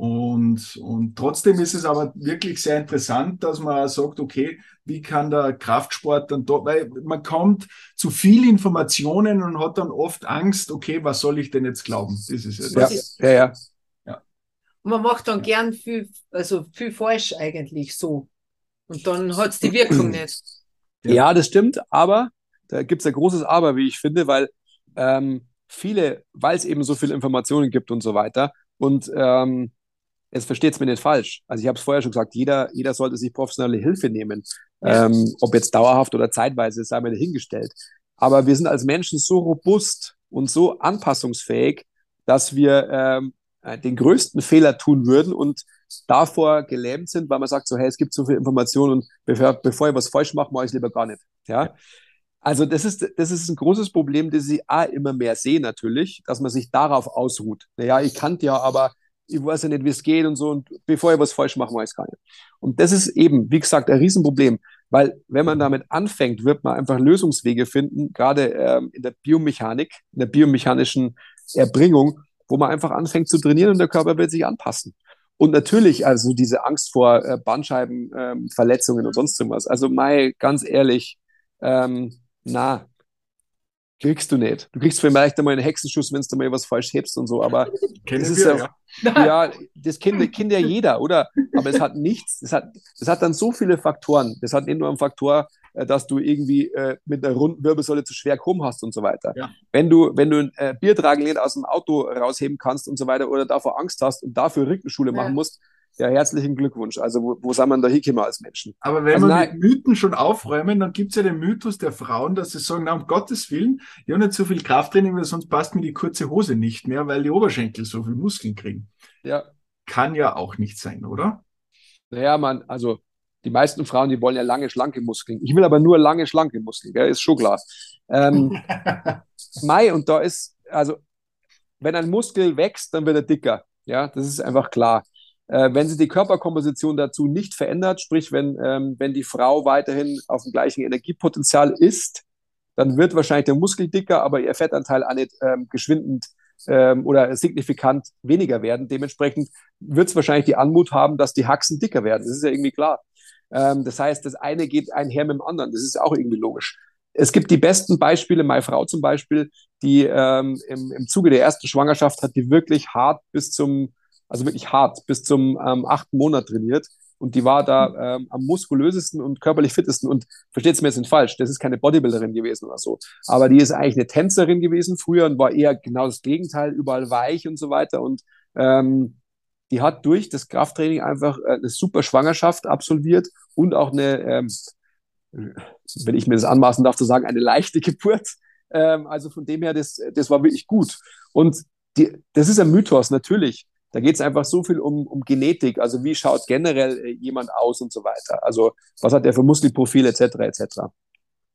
Und, und trotzdem ist es aber wirklich sehr interessant, dass man sagt, okay, wie kann der Kraftsport dann dort, weil man kommt zu viel Informationen und hat dann oft Angst, okay, was soll ich denn jetzt glauben? Das ist ja ja, das. ja, ja. Man macht dann gern viel, also viel falsch eigentlich so. Und dann hat es die Wirkung nicht. Ja. Ja, das stimmt, aber da gibt es ein großes Aber, wie ich finde, weil ähm, viele, weil es eben so viele Informationen gibt und so weiter, und ähm, jetzt versteht es mir nicht falsch. Also ich habe es vorher schon gesagt, jeder, jeder sollte sich professionelle Hilfe nehmen. Ähm, ob jetzt dauerhaft oder zeitweise, sei mir dahingestellt. Aber wir sind als Menschen so robust und so anpassungsfähig, dass wir ähm, äh, den größten Fehler tun würden und davor gelähmt sind, weil man sagt so, hey, es gibt so viel Informationen und bevor, bevor ich was falsch mache, mache ich es lieber gar nicht. Ja. Also das ist, das ist ein großes Problem, das ich auch immer mehr sehe natürlich, dass man sich darauf ausruht. Naja, ich kannte ja, aber ich weiß ja nicht, wie es geht und so und bevor ich was falsch mache, mache ich gar nicht. Und das ist eben, wie gesagt, ein Riesenproblem, weil wenn man damit anfängt, wird man einfach Lösungswege finden, gerade ähm, in der Biomechanik, in der biomechanischen Erbringung, wo man einfach anfängt zu trainieren und der Körper wird sich anpassen. Und natürlich, also diese Angst vor äh, Bandscheibenverletzungen ähm, und sonst irgendwas. Also Mai, ganz ehrlich, ähm, na, kriegst du nicht. Du kriegst vielleicht einmal einen Hexenschuss, wenn du mal was falsch hebst und so, aber Kennen das ist wir, ja, ja. ja, das kennt, kennt ja jeder, oder? Aber es hat nichts, es hat, es hat dann so viele Faktoren. Das hat nicht nur einen Faktor, äh, dass du irgendwie äh, mit einer runden Wirbelsäule zu schwer krumm hast und so weiter. Ja. Wenn du, wenn du ein äh, Biertragen nicht aus dem Auto rausheben kannst und so weiter oder davor Angst hast und dafür Rückenschule machen musst, ja, herzlichen Glückwunsch. Also, wo, wo sind wir da hingekommen als Menschen? Aber wenn Also wir nein. mit Mythen schon aufräumen, dann gibt es ja den Mythos der Frauen, dass sie sagen, na, um Gottes Willen, ich habe nicht so viel Krafttraining, weil sonst passt mir die kurze Hose nicht mehr, weil die Oberschenkel so viel Muskeln kriegen. Ja. Kann ja auch nicht sein, oder? Naja, man, also die meisten Frauen, die wollen ja lange, schlanke Muskeln. Ich will aber nur lange, schlanke Muskeln, gell? ist schon klar. Ähm, Mai, und da ist, also, wenn ein Muskel wächst, dann wird er dicker. Ja, das ist einfach klar. Äh, wenn sich die Körperkomposition dazu nicht verändert, sprich, wenn, ähm, wenn die Frau weiterhin auf dem gleichen Energiepotenzial ist, dann wird wahrscheinlich der Muskel dicker, aber ihr Fettanteil auch nicht ähm, geschwindend ähm, oder signifikant weniger werden. Dementsprechend wird es wahrscheinlich die Anmut haben, dass die Haxen dicker werden. Das ist ja irgendwie klar. Ähm, das heißt, das eine geht einher mit dem anderen. Das ist auch irgendwie logisch. Es gibt die besten Beispiele, meine Frau zum Beispiel, die ähm, im, im Zuge der ersten Schwangerschaft hat die wirklich hart bis zum, also wirklich hart bis zum ähm, achten Monat trainiert. Und die war da ähm, am muskulösesten und körperlich fittesten. Und versteht es mir jetzt nicht falsch, das ist keine Bodybuilderin gewesen oder so. Aber die ist eigentlich eine Tänzerin gewesen früher und war eher genau das Gegenteil, überall weich und so weiter. Und ähm, die hat durch das Krafttraining einfach äh, eine super Schwangerschaft absolviert und auch eine, ähm, wenn ich mir das anmaßen darf zu sagen, eine leichte Geburt. Ähm, also von dem her, das, das war wirklich gut. Und die, das ist ein Mythos, natürlich. Da geht es einfach so viel um, um Genetik, also wie schaut generell äh, jemand aus und so weiter. Also was hat der für Muskelprofil etc. etc.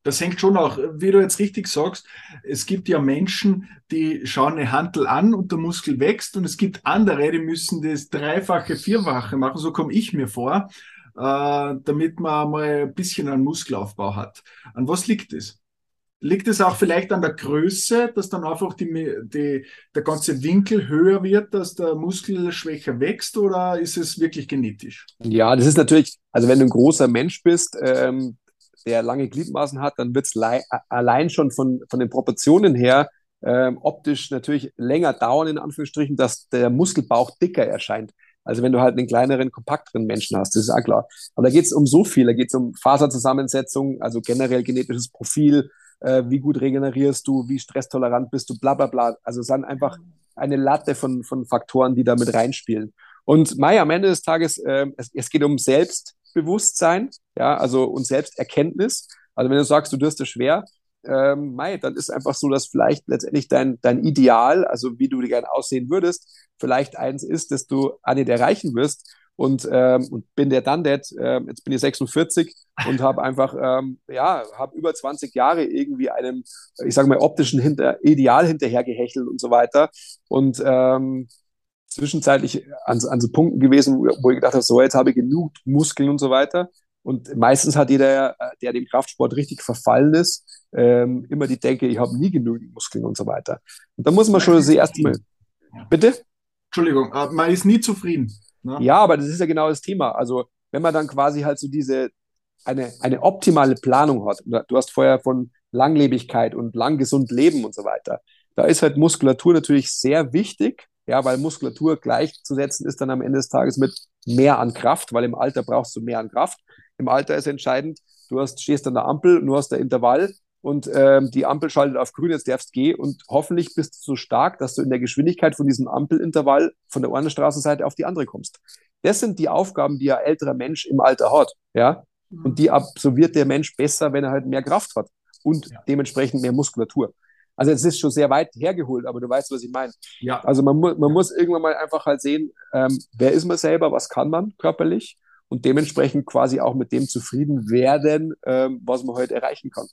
Das hängt schon auch, wie du jetzt richtig sagst, es gibt ja Menschen, die schauen eine Hantel an und der Muskel wächst und es gibt andere, die müssen das Dreifache, Vierfache machen, so komme ich mir vor, äh, damit man mal ein bisschen einen Muskelaufbau hat. An was liegt es? Liegt es auch vielleicht an der Größe, dass dann einfach die, die, der ganze Winkel höher wird, dass der Muskel schwächer wächst oder ist es wirklich genetisch? Ja, das ist natürlich, also wenn du ein großer Mensch bist, ähm, der lange Gliedmaßen hat, dann wird es allein schon von, von den Proportionen her ähm, optisch natürlich länger dauern, in Anführungsstrichen, dass der Muskelbauch dicker erscheint. Also wenn du halt einen kleineren, kompakteren Menschen hast, das ist auch klar. Aber da geht es um so viel, da geht es um Faserzusammensetzung, also generell genetisches Profil, äh, wie gut regenerierst du, wie stresstolerant bist du, bla bla bla. Also es sind einfach eine Latte von, von Faktoren, die da mit reinspielen. Und Mai, am Ende des Tages, äh, es, es geht um Selbstbewusstsein, ja, also und Selbsterkenntnis. Also wenn du sagst, du wirst es schwer, ähm, Mai, dann ist einfach so, dass vielleicht letztendlich dein, dein Ideal, also wie du gerne aussehen würdest, vielleicht eins ist, dass du nicht erreichen wirst. Und, ähm, und bin der dann that, äh, jetzt bin ich 46 und habe einfach, ähm, ja, habe über 20 Jahre irgendwie einem, ich sage mal, optischen hinter, Ideal hinterhergehechelt und so weiter. Und ähm, zwischenzeitlich an, an so Punkten gewesen, wo ich gedacht habe, so, jetzt habe ich genug Muskeln und so weiter. Und meistens hat jeder, der dem Kraftsport richtig verfallen ist, ähm, immer die Denke, ich habe nie genügend Muskeln und so weiter. Und da muss man schon das erste Mal. Bitte? Entschuldigung, äh, man ist nie zufrieden. Ne? Ja, aber das ist ja genau das Thema. Also, wenn man dann quasi halt so diese, eine, eine optimale Planung hat, du hast vorher von Langlebigkeit und lang gesund leben und so weiter, da ist halt Muskulatur natürlich sehr wichtig, ja, weil Muskulatur gleichzusetzen ist dann am Ende des Tages mit mehr an Kraft, weil im Alter brauchst du mehr an Kraft. Im Alter ist entscheidend, du hast, stehst an der Ampel, du hast der Intervall und ähm, die Ampel schaltet auf grün, jetzt darfst du gehen und hoffentlich bist du so stark, dass du in der Geschwindigkeit von diesem Ampelintervall von der einen Straßenseite auf die andere kommst. Das sind die Aufgaben, die ein älterer Mensch im Alter hat, ja. Mhm. Und die absolviert der Mensch besser, wenn er halt mehr Kraft hat und ja. dementsprechend mehr Muskulatur. Also es ist schon sehr weit hergeholt, aber du weißt, was ich meine. Ja. Also man, mu man muss irgendwann mal einfach halt sehen, ähm, wer ist man selber, was kann man körperlich und dementsprechend quasi auch mit dem zufrieden werden, ähm, was man heute erreichen kann.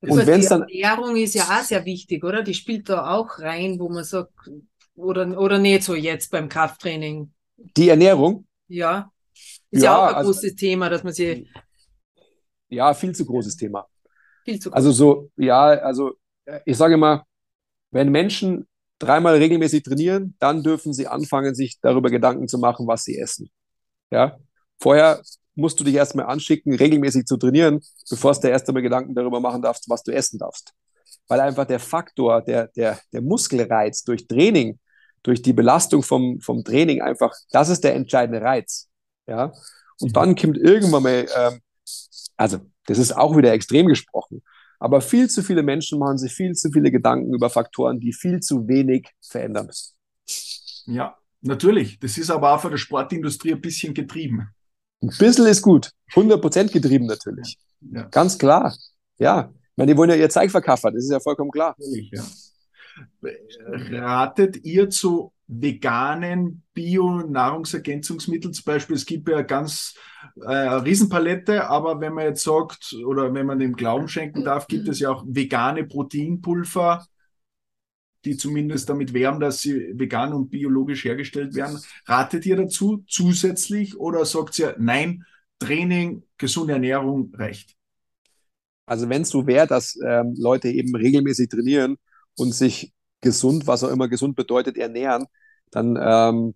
Und wenn es dann. Die Ernährung ist ja auch sehr wichtig, oder? Die spielt da auch rein, wo man sagt, oder, oder nicht so jetzt beim Krafttraining. Die Ernährung? Ja. Ist ja, ja auch ein also, großes Thema, dass man sie. Ja, viel zu großes Thema. Viel zu groß. Also so, ja, also ich sage mal, wenn Menschen dreimal regelmäßig trainieren, dann dürfen sie anfangen, sich darüber Gedanken zu machen, was sie essen. Ja. Vorher musst du dich erstmal anschicken, regelmäßig zu trainieren, bevor du dir erst einmal Gedanken darüber machen darfst, was du essen darfst. Weil einfach der Faktor, der, der, der Muskelreiz durch Training, durch die Belastung vom, vom Training einfach, das ist der entscheidende Reiz. Ja. Und dann kommt irgendwann mal, ähm, also das ist auch wieder extrem gesprochen, aber viel zu viele Menschen machen sich viel zu viele Gedanken über Faktoren, die viel zu wenig verändern. Ja, natürlich. Das ist aber auch von der Sportindustrie ein bisschen getrieben. Ein bisschen ist gut. 100% getrieben natürlich. Ja. Ganz klar. Ja. Ich meine, die wollen ja ihr Zeug verkaufen. Das ist ja vollkommen klar. Ja. Ratet ihr zu veganen Bio-Nahrungsergänzungsmitteln zum Beispiel? Es gibt ja ganz äh, eine Riesenpalette, aber wenn man jetzt sagt, oder wenn man dem Glauben schenken darf, gibt es ja auch vegane Proteinpulver, die zumindest damit werben, dass sie vegan und biologisch hergestellt werden. Ratet ihr dazu zusätzlich oder sagt ihr, nein, Training, gesunde Ernährung reicht? Also wenn es so wäre, dass ähm, Leute eben regelmäßig trainieren und sich gesund, was auch immer gesund bedeutet, ernähren, dann ähm,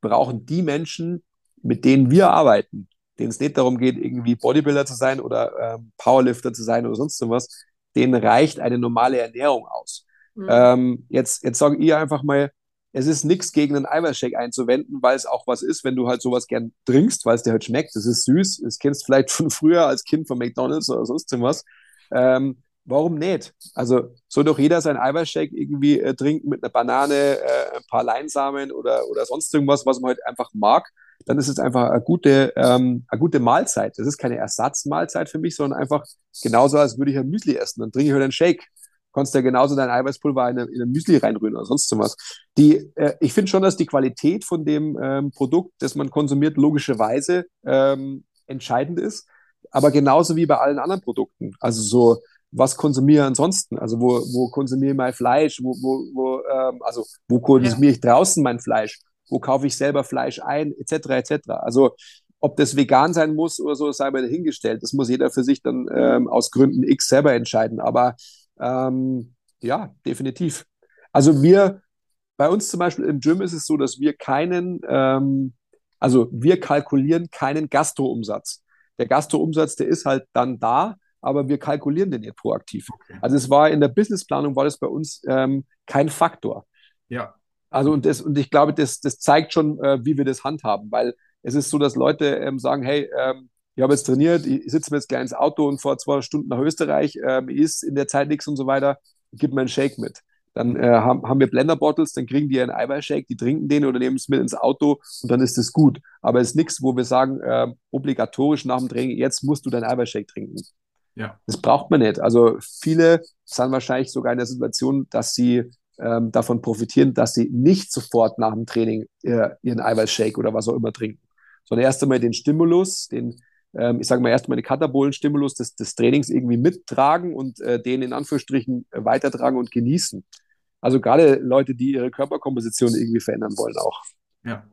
brauchen die Menschen, mit denen wir arbeiten, denen es nicht darum geht, irgendwie Bodybuilder zu sein oder ähm, Powerlifter zu sein oder sonst was, denen reicht eine normale Ernährung aus. Mhm. Ähm, jetzt, jetzt sage ich einfach mal, es ist nichts gegen einen Eiweißshake einzuwenden, weil es auch was ist, wenn du halt sowas gern trinkst, weil es dir halt schmeckt. Das ist süß. Das kennst vielleicht von früher als Kind von McDonalds oder sonst was. Ähm, warum nicht? Also soll doch jeder sein Eiweißshake irgendwie äh, trinken mit einer Banane, äh, ein paar Leinsamen oder, oder sonst irgendwas, was man halt einfach mag. Dann ist es einfach eine gute, ähm, eine gute Mahlzeit. Das ist keine Ersatzmahlzeit für mich, sondern einfach genauso, als würde ich ein Müsli essen. Dann trinke ich halt einen Shake kannst ja genauso dein Eiweißpulver in, in ein Müsli reinrühren oder sonst was. Die, äh, ich finde schon, dass die Qualität von dem ähm, Produkt, das man konsumiert, logischerweise ähm, entscheidend ist. Aber genauso wie bei allen anderen Produkten. Also so, was konsumiere ich ansonsten? Also wo, wo konsumiere ich mein Fleisch? Wo, wo, wo, ähm, also wo konsumiere ich draußen mein Fleisch? Wo kaufe ich selber Fleisch ein? Etc. etc. Also ob das vegan sein muss oder so, sei mal dahingestellt. Das muss jeder für sich dann ähm, aus Gründen X selber entscheiden. Aber ähm, ja, definitiv. Also wir, bei uns zum Beispiel im Gym ist es so, dass wir keinen, ähm, also wir kalkulieren keinen Gastroumsatz. Der Gastroumsatz, der ist halt dann da, aber wir kalkulieren den nicht proaktiv. Okay. Also es war in der Businessplanung war das bei uns ähm, kein Faktor. Ja. Also und, das, und ich glaube, das, das zeigt schon, äh, wie wir das handhaben, weil es ist so, dass Leute ähm, sagen, hey, ähm, ich habe jetzt trainiert, ich sitze mir jetzt gleich ins Auto und fahre zwei Stunden nach Österreich, ähm, ist in der Zeit nichts und so weiter, gib mir einen Shake mit. Dann äh, haben, haben wir Blender-Bottles, dann kriegen die einen Eiweißshake, die trinken den oder nehmen es mit ins Auto und dann ist es gut. Aber es ist nichts, wo wir sagen, äh, obligatorisch nach dem Training, jetzt musst du deinen Eiweißshake trinken. Ja. Das braucht man nicht. Also viele sind wahrscheinlich sogar in der Situation, dass sie ähm, davon profitieren, dass sie nicht sofort nach dem Training äh, ihren Eiweißshake oder was auch immer trinken, sondern erst einmal den Stimulus, den, ich sage mal erst einmal den Katabolen-Stimulus des, des Trainings irgendwie mittragen und äh, den in Anführungsstrichen äh, weitertragen und genießen. Also gerade Leute, die ihre Körperkomposition irgendwie verändern wollen auch. Ja.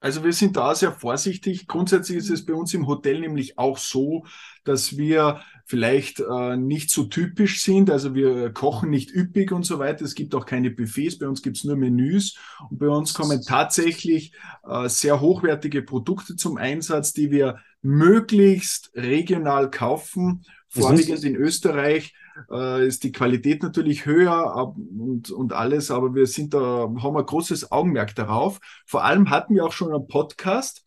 Also wir sind da sehr vorsichtig. Grundsätzlich ist es bei uns im Hotel nämlich auch so, dass wir vielleicht äh, nicht so typisch sind. Also wir kochen nicht üppig und so weiter. Es gibt auch keine Buffets. Bei uns gibt es nur Menüs. Und bei uns kommen tatsächlich äh, sehr hochwertige Produkte zum Einsatz, die wir möglichst regional kaufen, vorwiegend in Österreich äh, ist die Qualität natürlich höher und, und alles, aber wir sind da, haben ein großes Augenmerk darauf. Vor allem hatten wir auch schon einen Podcast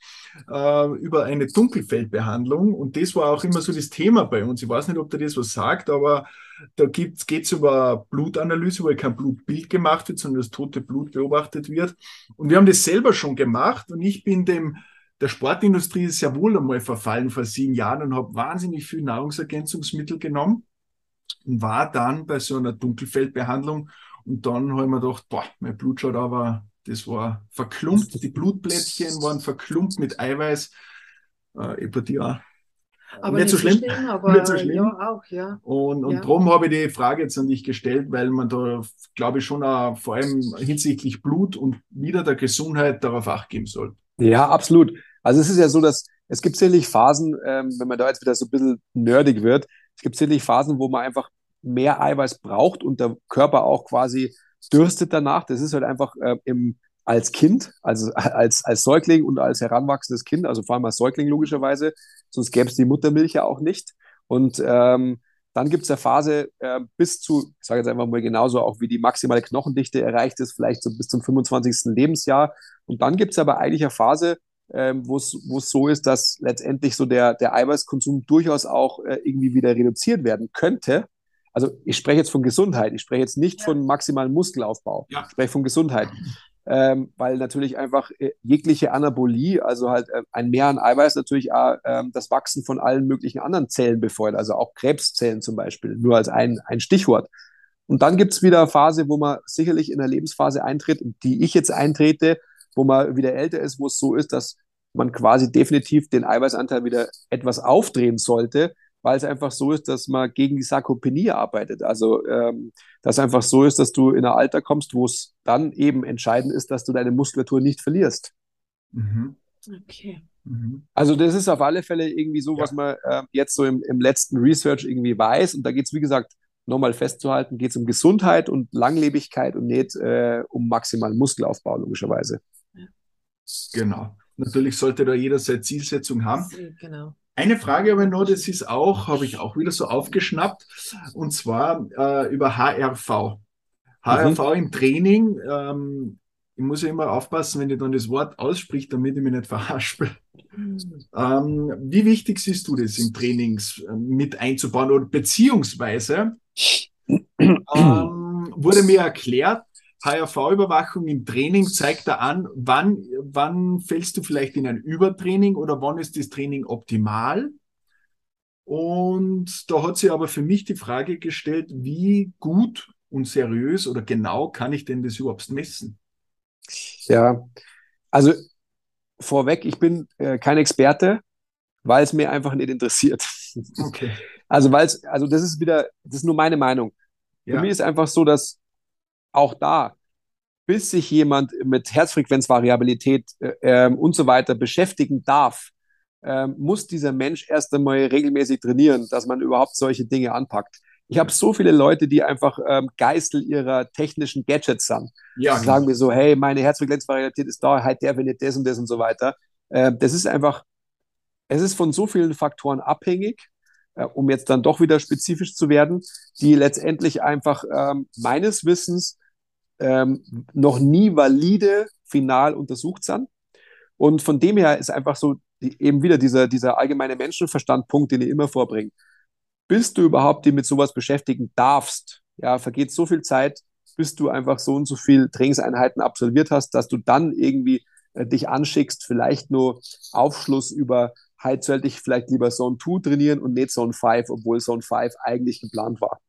äh, über eine Dunkelfeldbehandlung und das war auch immer so das Thema bei uns. Ich weiß nicht, ob der das was sagt, aber da geht es über Blutanalyse, wo kein Blutbild gemacht wird, sondern das tote Blut beobachtet wird. Und wir haben das selber schon gemacht und ich bin dem der Sportindustrie sehr wohl einmal verfallen vor sieben Jahren und habe wahnsinnig viel Nahrungsergänzungsmittel genommen war dann bei so einer Dunkelfeldbehandlung und dann habe ich mir gedacht, boah, mein Blut schaut aber, das war verklumpt, die Blutblättchen waren verklumpt mit Eiweiß. Äh, auch. Aber nicht, nicht so schlimm, schlimm aber nicht so schlimm. ja, auch, ja. Und, und ja. darum habe ich die Frage jetzt an dich gestellt, weil man da, glaube ich, schon auch, vor allem hinsichtlich Blut und wieder der Gesundheit darauf acht geben soll. Ja, absolut. Also es ist ja so, dass es gibt sicherlich Phasen, ähm, wenn man da jetzt wieder so ein bisschen nerdig wird, es gibt sicherlich Phasen, wo man einfach mehr Eiweiß braucht und der Körper auch quasi dürstet danach. Das ist halt einfach äh, im, als Kind, also als, als Säugling und als heranwachsendes Kind, also vor allem als Säugling logischerweise, sonst gäbe es die Muttermilch ja auch nicht. Und ähm, dann gibt es eine Phase äh, bis zu, ich sage jetzt einfach mal genauso, auch wie die maximale Knochendichte erreicht ist, vielleicht so bis zum 25. Lebensjahr. Und dann gibt es aber eigentlich eine Phase, ähm, wo es so ist, dass letztendlich so der, der Eiweißkonsum durchaus auch äh, irgendwie wieder reduziert werden könnte. Also ich spreche jetzt von Gesundheit, ich spreche jetzt nicht ja. von maximalem Muskelaufbau, ja. ich spreche von Gesundheit. Ähm, weil natürlich einfach äh, jegliche Anabolie, also halt äh, ein Mehr an Eiweiß natürlich auch, äh, das Wachsen von allen möglichen anderen Zellen befeuert, also auch Krebszellen zum Beispiel, nur als ein, ein Stichwort. Und dann gibt es wieder eine Phase, wo man sicherlich in der Lebensphase eintritt, die ich jetzt eintrete, wo man wieder älter ist, wo es so ist, dass man quasi definitiv den Eiweißanteil wieder etwas aufdrehen sollte, weil es einfach so ist, dass man gegen die Sarkopenie arbeitet. Also ähm, dass einfach so ist, dass du in ein Alter kommst, wo es dann eben entscheidend ist, dass du deine Muskulatur nicht verlierst. Mhm. Okay. Mhm. Also das ist auf alle Fälle irgendwie so, ja. was man äh, jetzt so im, im letzten Research irgendwie weiß. Und da geht es, wie gesagt, nochmal festzuhalten, geht es um Gesundheit und Langlebigkeit und nicht äh, um maximalen Muskelaufbau, logischerweise. Genau. Natürlich sollte da jeder seine Zielsetzung haben. Genau. Eine Frage aber noch, das ist auch, habe ich auch wieder so aufgeschnappt, und zwar äh, über HRV. HRV mhm. im Training, ähm, ich muss ja immer aufpassen, wenn ich dann das Wort ausspricht, damit ich mich nicht verhaspel. Ähm, wie wichtig siehst du das im Trainings äh, mit einzubauen oder beziehungsweise ähm, wurde mir erklärt, HRV-Überwachung im Training zeigt da an, wann, wann fällst du vielleicht in ein Übertraining oder wann ist das Training optimal. Und da hat sich aber für mich die Frage gestellt, wie gut und seriös oder genau kann ich denn das überhaupt messen? Ja, also vorweg, ich bin äh, kein Experte, weil es mir einfach nicht interessiert. Okay. Also, weil es, also das ist wieder, das ist nur meine Meinung. Ja. Für mich ist einfach so, dass auch da, bis sich jemand mit Herzfrequenzvariabilität äh, ähm, und so weiter beschäftigen darf, äh, muss dieser Mensch erst einmal regelmäßig trainieren, dass man überhaupt solche Dinge anpackt. Ich habe so viele Leute, die einfach ähm, Geißel ihrer technischen Gadgets sind. Ja, die sagen mir so, hey, meine Herzfrequenzvariabilität ist da, halt der findet das und das und so weiter. Äh, das ist einfach, es ist von so vielen Faktoren abhängig, äh, um jetzt dann doch wieder spezifisch zu werden, die letztendlich einfach ähm, meines Wissens ähm, noch nie valide final untersucht sind. Und von dem her ist einfach so eben wieder dieser, dieser allgemeine Menschenverstandpunkt, den ich immer vorbringe. Bis du überhaupt dich mit sowas beschäftigen darfst, ja, vergeht so viel Zeit, bis du einfach so und so viel Trainingseinheiten absolviert hast, dass du dann irgendwie äh, dich anschickst, vielleicht nur Aufschluss über, halt sollte ich vielleicht lieber Zone 2 trainieren und nicht Zone 5, obwohl Zone 5 eigentlich geplant war.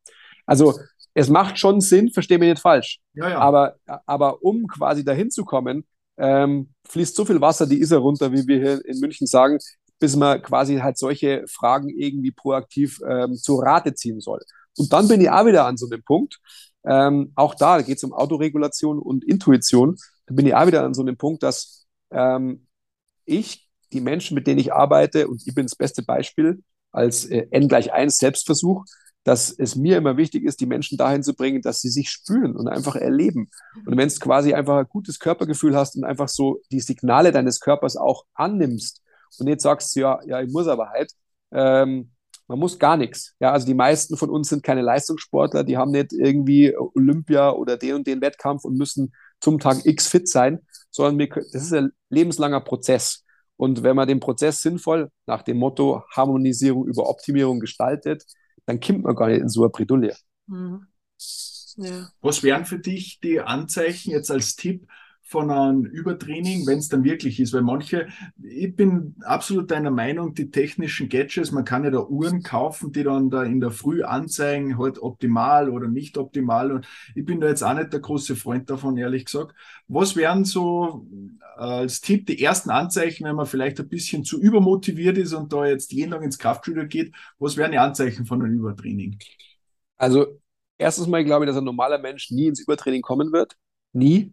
Also es macht schon Sinn, verstehe mich nicht falsch. Ja, ja. Aber, aber um quasi dahin zu kommen, ähm, fließt so viel Wasser die Isar runter, wie wir hier in München sagen, bis man quasi halt solche Fragen irgendwie proaktiv ähm, zu Rate ziehen soll. Und dann bin ich auch wieder an so einem Punkt. Ähm, auch da geht es um Autoregulation und Intuition. Da bin ich auch wieder an so einem Punkt, dass ähm, ich, die Menschen, mit denen ich arbeite, und ich bin das beste Beispiel als äh, N gleich 1 Selbstversuch, dass es mir immer wichtig ist, die Menschen dahin zu bringen, dass sie sich spüren und einfach erleben. Und wenn es quasi einfach ein gutes Körpergefühl hast und einfach so die Signale deines Körpers auch annimmst und jetzt sagst, ja, ja, ich muss aber halt, ähm, man muss gar nichts. Ja, also die meisten von uns sind keine Leistungssportler, die haben nicht irgendwie Olympia oder den und den Wettkampf und müssen zum Tag X fit sein, sondern wir, das ist ein lebenslanger Prozess. Und wenn man den Prozess sinnvoll nach dem Motto Harmonisierung über Optimierung gestaltet, dann kommt man gar nicht in so eine Bredouille. Mhm. Ja. Was wären für dich die Anzeichen jetzt als Tipp von einem Übertraining, wenn es dann wirklich ist? Weil manche, ich bin absolut deiner Meinung, die technischen Gadgets, man kann ja da Uhren kaufen, die dann da in der Früh anzeigen, halt optimal oder nicht optimal. Und ich bin da jetzt auch nicht der große Freund davon, ehrlich gesagt. Was wären so äh, als Tipp die ersten Anzeichen, wenn man vielleicht ein bisschen zu übermotiviert ist und da jetzt jeden Tag ins Kraftstudio geht? Was wären die Anzeichen von einem Übertraining? Also, erstens mal glaube ich, dass ein normaler Mensch nie ins Übertraining kommen wird. Nie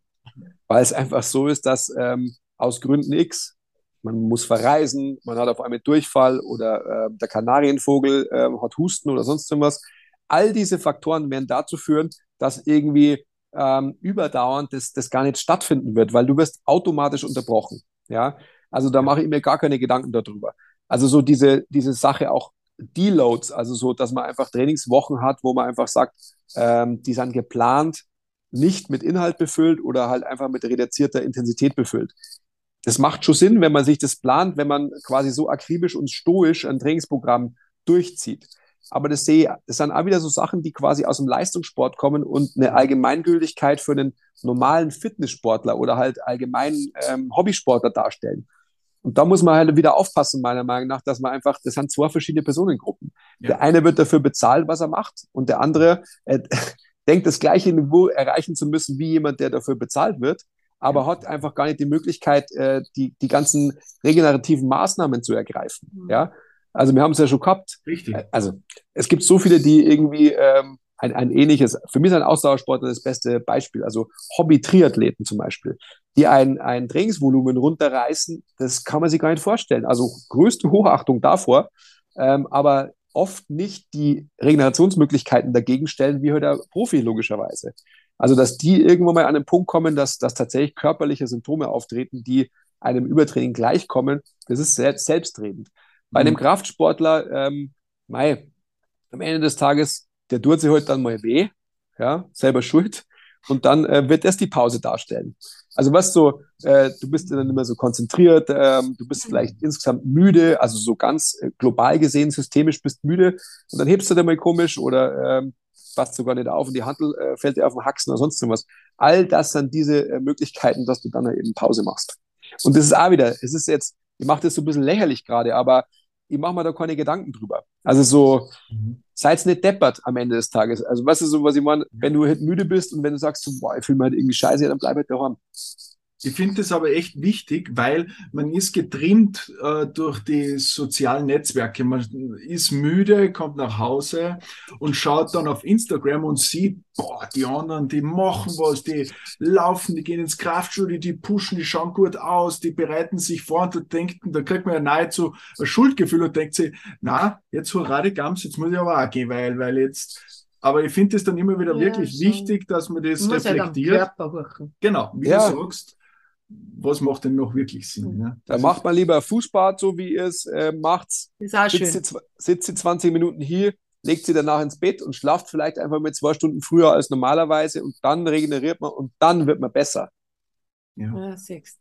weil es einfach so ist, dass ähm, aus Gründen X, man muss verreisen, man hat auf einmal Durchfall oder äh, der Kanarienvogel äh, hat Husten oder sonst irgendwas. All diese Faktoren werden dazu führen, dass irgendwie ähm, überdauernd das, das gar nicht stattfinden wird, weil du wirst automatisch unterbrochen. Ja, also da mache ich mir gar keine Gedanken darüber. Also so diese, diese Sache auch Deloads, also so, dass man einfach Trainingswochen hat, wo man einfach sagt, ähm, die sind geplant, nicht mit Inhalt befüllt oder halt einfach mit reduzierter Intensität befüllt. Das macht schon Sinn, wenn man sich das plant, wenn man quasi so akribisch und stoisch ein Trainingsprogramm durchzieht. Aber das sehe, das sind auch wieder so Sachen, die quasi aus dem Leistungssport kommen und eine Allgemeingültigkeit für einen normalen Fitnesssportler oder halt allgemeinen ähm, Hobbysportler darstellen. Und da muss man halt wieder aufpassen, meiner Meinung nach, dass man einfach, das sind zwei verschiedene Personengruppen. Ja. Der eine wird dafür bezahlt, was er macht, und der andere, äh, denkt, das gleiche Niveau erreichen zu müssen wie jemand, der dafür bezahlt wird, aber hat einfach gar nicht die Möglichkeit, äh, die, die ganzen regenerativen Maßnahmen zu ergreifen. Mhm. Ja, also wir haben es ja schon gehabt. Richtig. Also es gibt so viele, die irgendwie ähm, ein, ein ähnliches, für mich ist ein Ausdauersportler das beste Beispiel, also Hobby-Triathleten zum Beispiel, die ein, ein Trainingsvolumen runterreißen, das kann man sich gar nicht vorstellen. Also größte Hochachtung davor, ähm, aber oft nicht die Regenerationsmöglichkeiten dagegen stellen, wie heute der Profi logischerweise. Also, dass die irgendwann mal an den Punkt kommen, dass, dass tatsächlich körperliche Symptome auftreten, die einem Übertraining gleichkommen, das ist selbst, selbstredend. Bei einem mhm. Kraftsportler, ähm, mei, am Ende des Tages, der tut sich heute dann mal weh, ja, selber schuld, und dann äh, wird das die Pause darstellen. Also was so, äh, du bist dann immer so konzentriert, ähm, du bist vielleicht insgesamt müde, also so ganz äh, global gesehen, systemisch bist müde und dann hebst du dir mal komisch oder ähm, passt sogar nicht auf und die Handel äh, fällt dir auf den Haxen oder sonst irgendwas. All das sind diese äh, Möglichkeiten, dass du dann eben Pause machst. Und das ist auch wieder, es ist jetzt, ich mache das so ein bisschen lächerlich gerade, aber ich mache mir da keine Gedanken drüber. Also so, mhm. seid nicht deppert am Ende des Tages. Also was ist so, was ich meine, wenn du halt müde bist und wenn du sagst, so, boah, ich fühle mich halt irgendwie scheiße, dann bleib halt daheim. Ich finde das aber echt wichtig, weil man ist getrimmt äh, durch die sozialen Netzwerke. Man ist müde, kommt nach Hause und schaut dann auf Instagram und sieht, boah, die anderen, die machen was, die laufen, die gehen ins Kraftstudio, die pushen, die schauen gut aus, die bereiten sich vor und da denkt, da kriegt man ja nahezu ein Schuldgefühl und denkt sich, na, jetzt hurra die Gams, jetzt muss ich aber auch gehen, weil, weil jetzt aber ich finde es dann immer wieder ja, wirklich schon. wichtig, dass man das reflektiert. Genau, wie ja. du sagst, was macht denn noch wirklich Sinn? Ne? Da macht man lieber Fußbad, so wie ihr es äh, macht. Ist auch sitzt Sie, sitzt sie 20 Minuten hier, legt sie danach ins Bett und schlaft vielleicht einfach mit zwei Stunden früher als normalerweise und dann regeneriert man und dann wird man besser. Ja, ja siehst.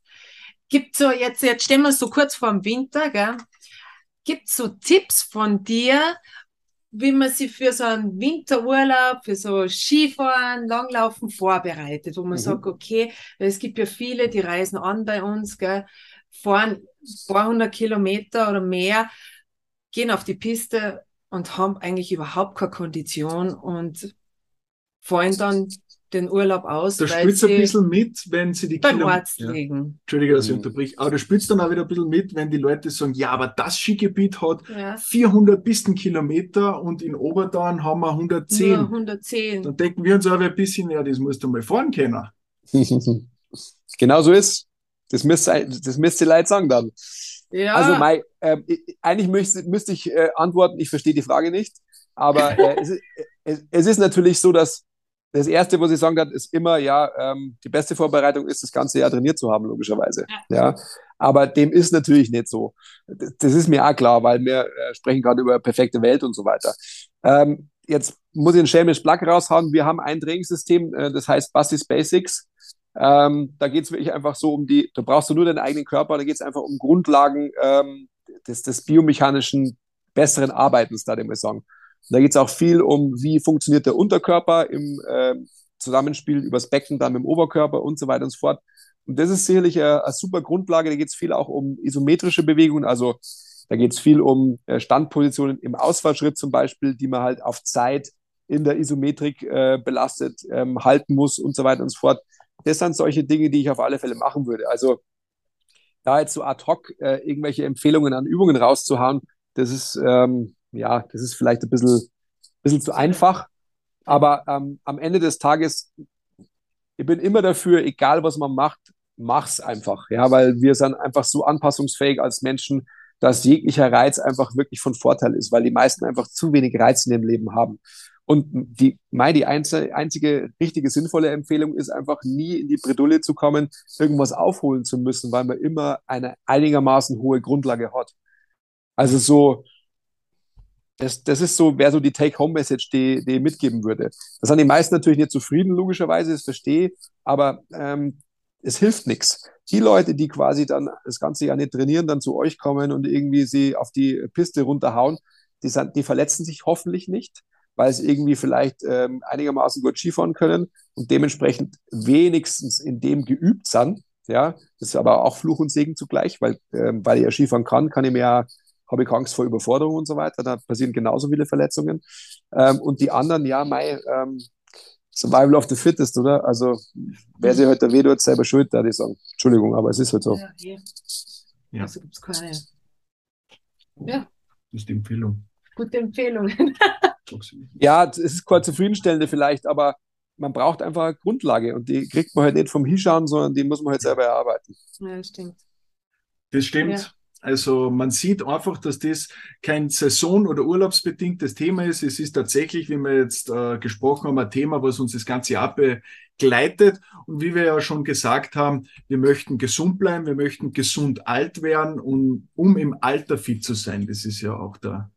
gibt so, jetzt, jetzt stellen wir so kurz vor dem Winter, gell? Gibt so Tipps von dir, wie man sich für so einen Winterurlaub, für so Skifahren, Langlaufen vorbereitet, wo man mhm. sagt, okay, es gibt ja viele, die reisen an bei uns, gell, fahren ein paar hundert Kilometer oder mehr, gehen auf die Piste und haben eigentlich überhaupt keine Kondition und fallen dann den Urlaub aus. Da spürst du ein bisschen mit, wenn sie die beim Kilometer. Arzt ja. liegen. Entschuldige, dass ich mhm. unterbrich. Aber du spürst dann auch wieder ein bisschen mit, wenn die Leute sagen, ja, aber das Skigebiet hat ja. 400 Pistenkilometer und in Oberdorn haben wir 110. Nur 110. Dann denken wir uns auch ein bisschen, ja, das musst du mal fahren können. genau so ist. Das müsste, das müsste Leute sagen dann. Ja. Also, mein, äh, eigentlich müsste, müsste ich äh, antworten, ich verstehe die Frage nicht. Aber äh, es, es, es ist natürlich so, dass das Erste, was ich sagen kann, ist immer, ja, ähm, die beste Vorbereitung ist, das ganze Jahr trainiert zu haben, logischerweise. Ja. ja. Aber dem ist natürlich nicht so. Das ist mir auch klar, weil wir äh, sprechen gerade über perfekte Welt und so weiter. Ähm, jetzt muss ich ein schelmisch Plug raushauen. Wir haben ein Trainingssystem, äh, das heißt Bastis Basics. Ähm, da geht es wirklich einfach so um die, da brauchst du nur deinen eigenen Körper, da geht es einfach um Grundlagen ähm, des, des biomechanischen besseren Arbeitens, da dem wir sagen. Da geht es auch viel um, wie funktioniert der Unterkörper im äh, Zusammenspiel übers Becken, dann mit dem Oberkörper und so weiter und so fort. Und das ist sicherlich eine, eine super Grundlage. Da geht es viel auch um isometrische Bewegungen. Also da geht es viel um äh, Standpositionen im Ausfallschritt zum Beispiel, die man halt auf Zeit in der Isometrik äh, belastet ähm, halten muss und so weiter und so fort. Das sind solche Dinge, die ich auf alle Fälle machen würde. Also da jetzt so ad hoc äh, irgendwelche Empfehlungen an Übungen rauszuhauen, das ist ähm, ja, das ist vielleicht ein bisschen, bisschen zu einfach. Aber ähm, am Ende des Tages, ich bin immer dafür, egal was man macht, mach's einfach. Ja, weil wir sind einfach so anpassungsfähig als Menschen, dass jeglicher Reiz einfach wirklich von Vorteil ist, weil die meisten einfach zu wenig Reiz in ihrem Leben haben. Und die, meine, die einzige, einzige richtige sinnvolle Empfehlung ist einfach nie in die Bredouille zu kommen, irgendwas aufholen zu müssen, weil man immer eine einigermaßen hohe Grundlage hat. Also so, das, das ist so, wäre so die Take-Home-Message, die, die ich mitgeben würde. Das sind die meisten natürlich nicht zufrieden, logischerweise, das verstehe, aber ähm, es hilft nichts. Die Leute, die quasi dann das ganze Jahr nicht trainieren, dann zu euch kommen und irgendwie sie auf die Piste runterhauen, die, sind, die verletzen sich hoffentlich nicht, weil sie irgendwie vielleicht ähm, einigermaßen gut Skifahren können und dementsprechend wenigstens in dem geübt sind. Ja, das ist aber auch Fluch und Segen zugleich, weil, ähm, weil ich ja Skifahren kann, kann ich mir ja habe ich Angst vor Überforderung und so weiter. Da passieren genauso viele Verletzungen. Ähm, und die anderen, ja, mei, ähm, Survival of the Fittest, oder? Also, wer sich heute weh tut, selber schuld, da die sagen. Entschuldigung, aber es ist halt so. Ja, hier. ja. Also gibt es keine. Ja. Das ist die Empfehlung. Gute Empfehlung. ja, es ist keine zufriedenstellende vielleicht, aber man braucht einfach eine Grundlage und die kriegt man halt nicht vom Hinschauen, sondern die muss man halt selber erarbeiten. Ja, das stimmt. Das stimmt. Ja. Also man sieht einfach, dass das kein saison- oder urlaubsbedingtes Thema ist. Es ist tatsächlich, wie wir jetzt äh, gesprochen haben, ein Thema, was uns das ganze Jahr begleitet. Und wie wir ja schon gesagt haben, wir möchten gesund bleiben, wir möchten gesund alt werden, um, um im Alter fit zu sein. Das ist ja auch der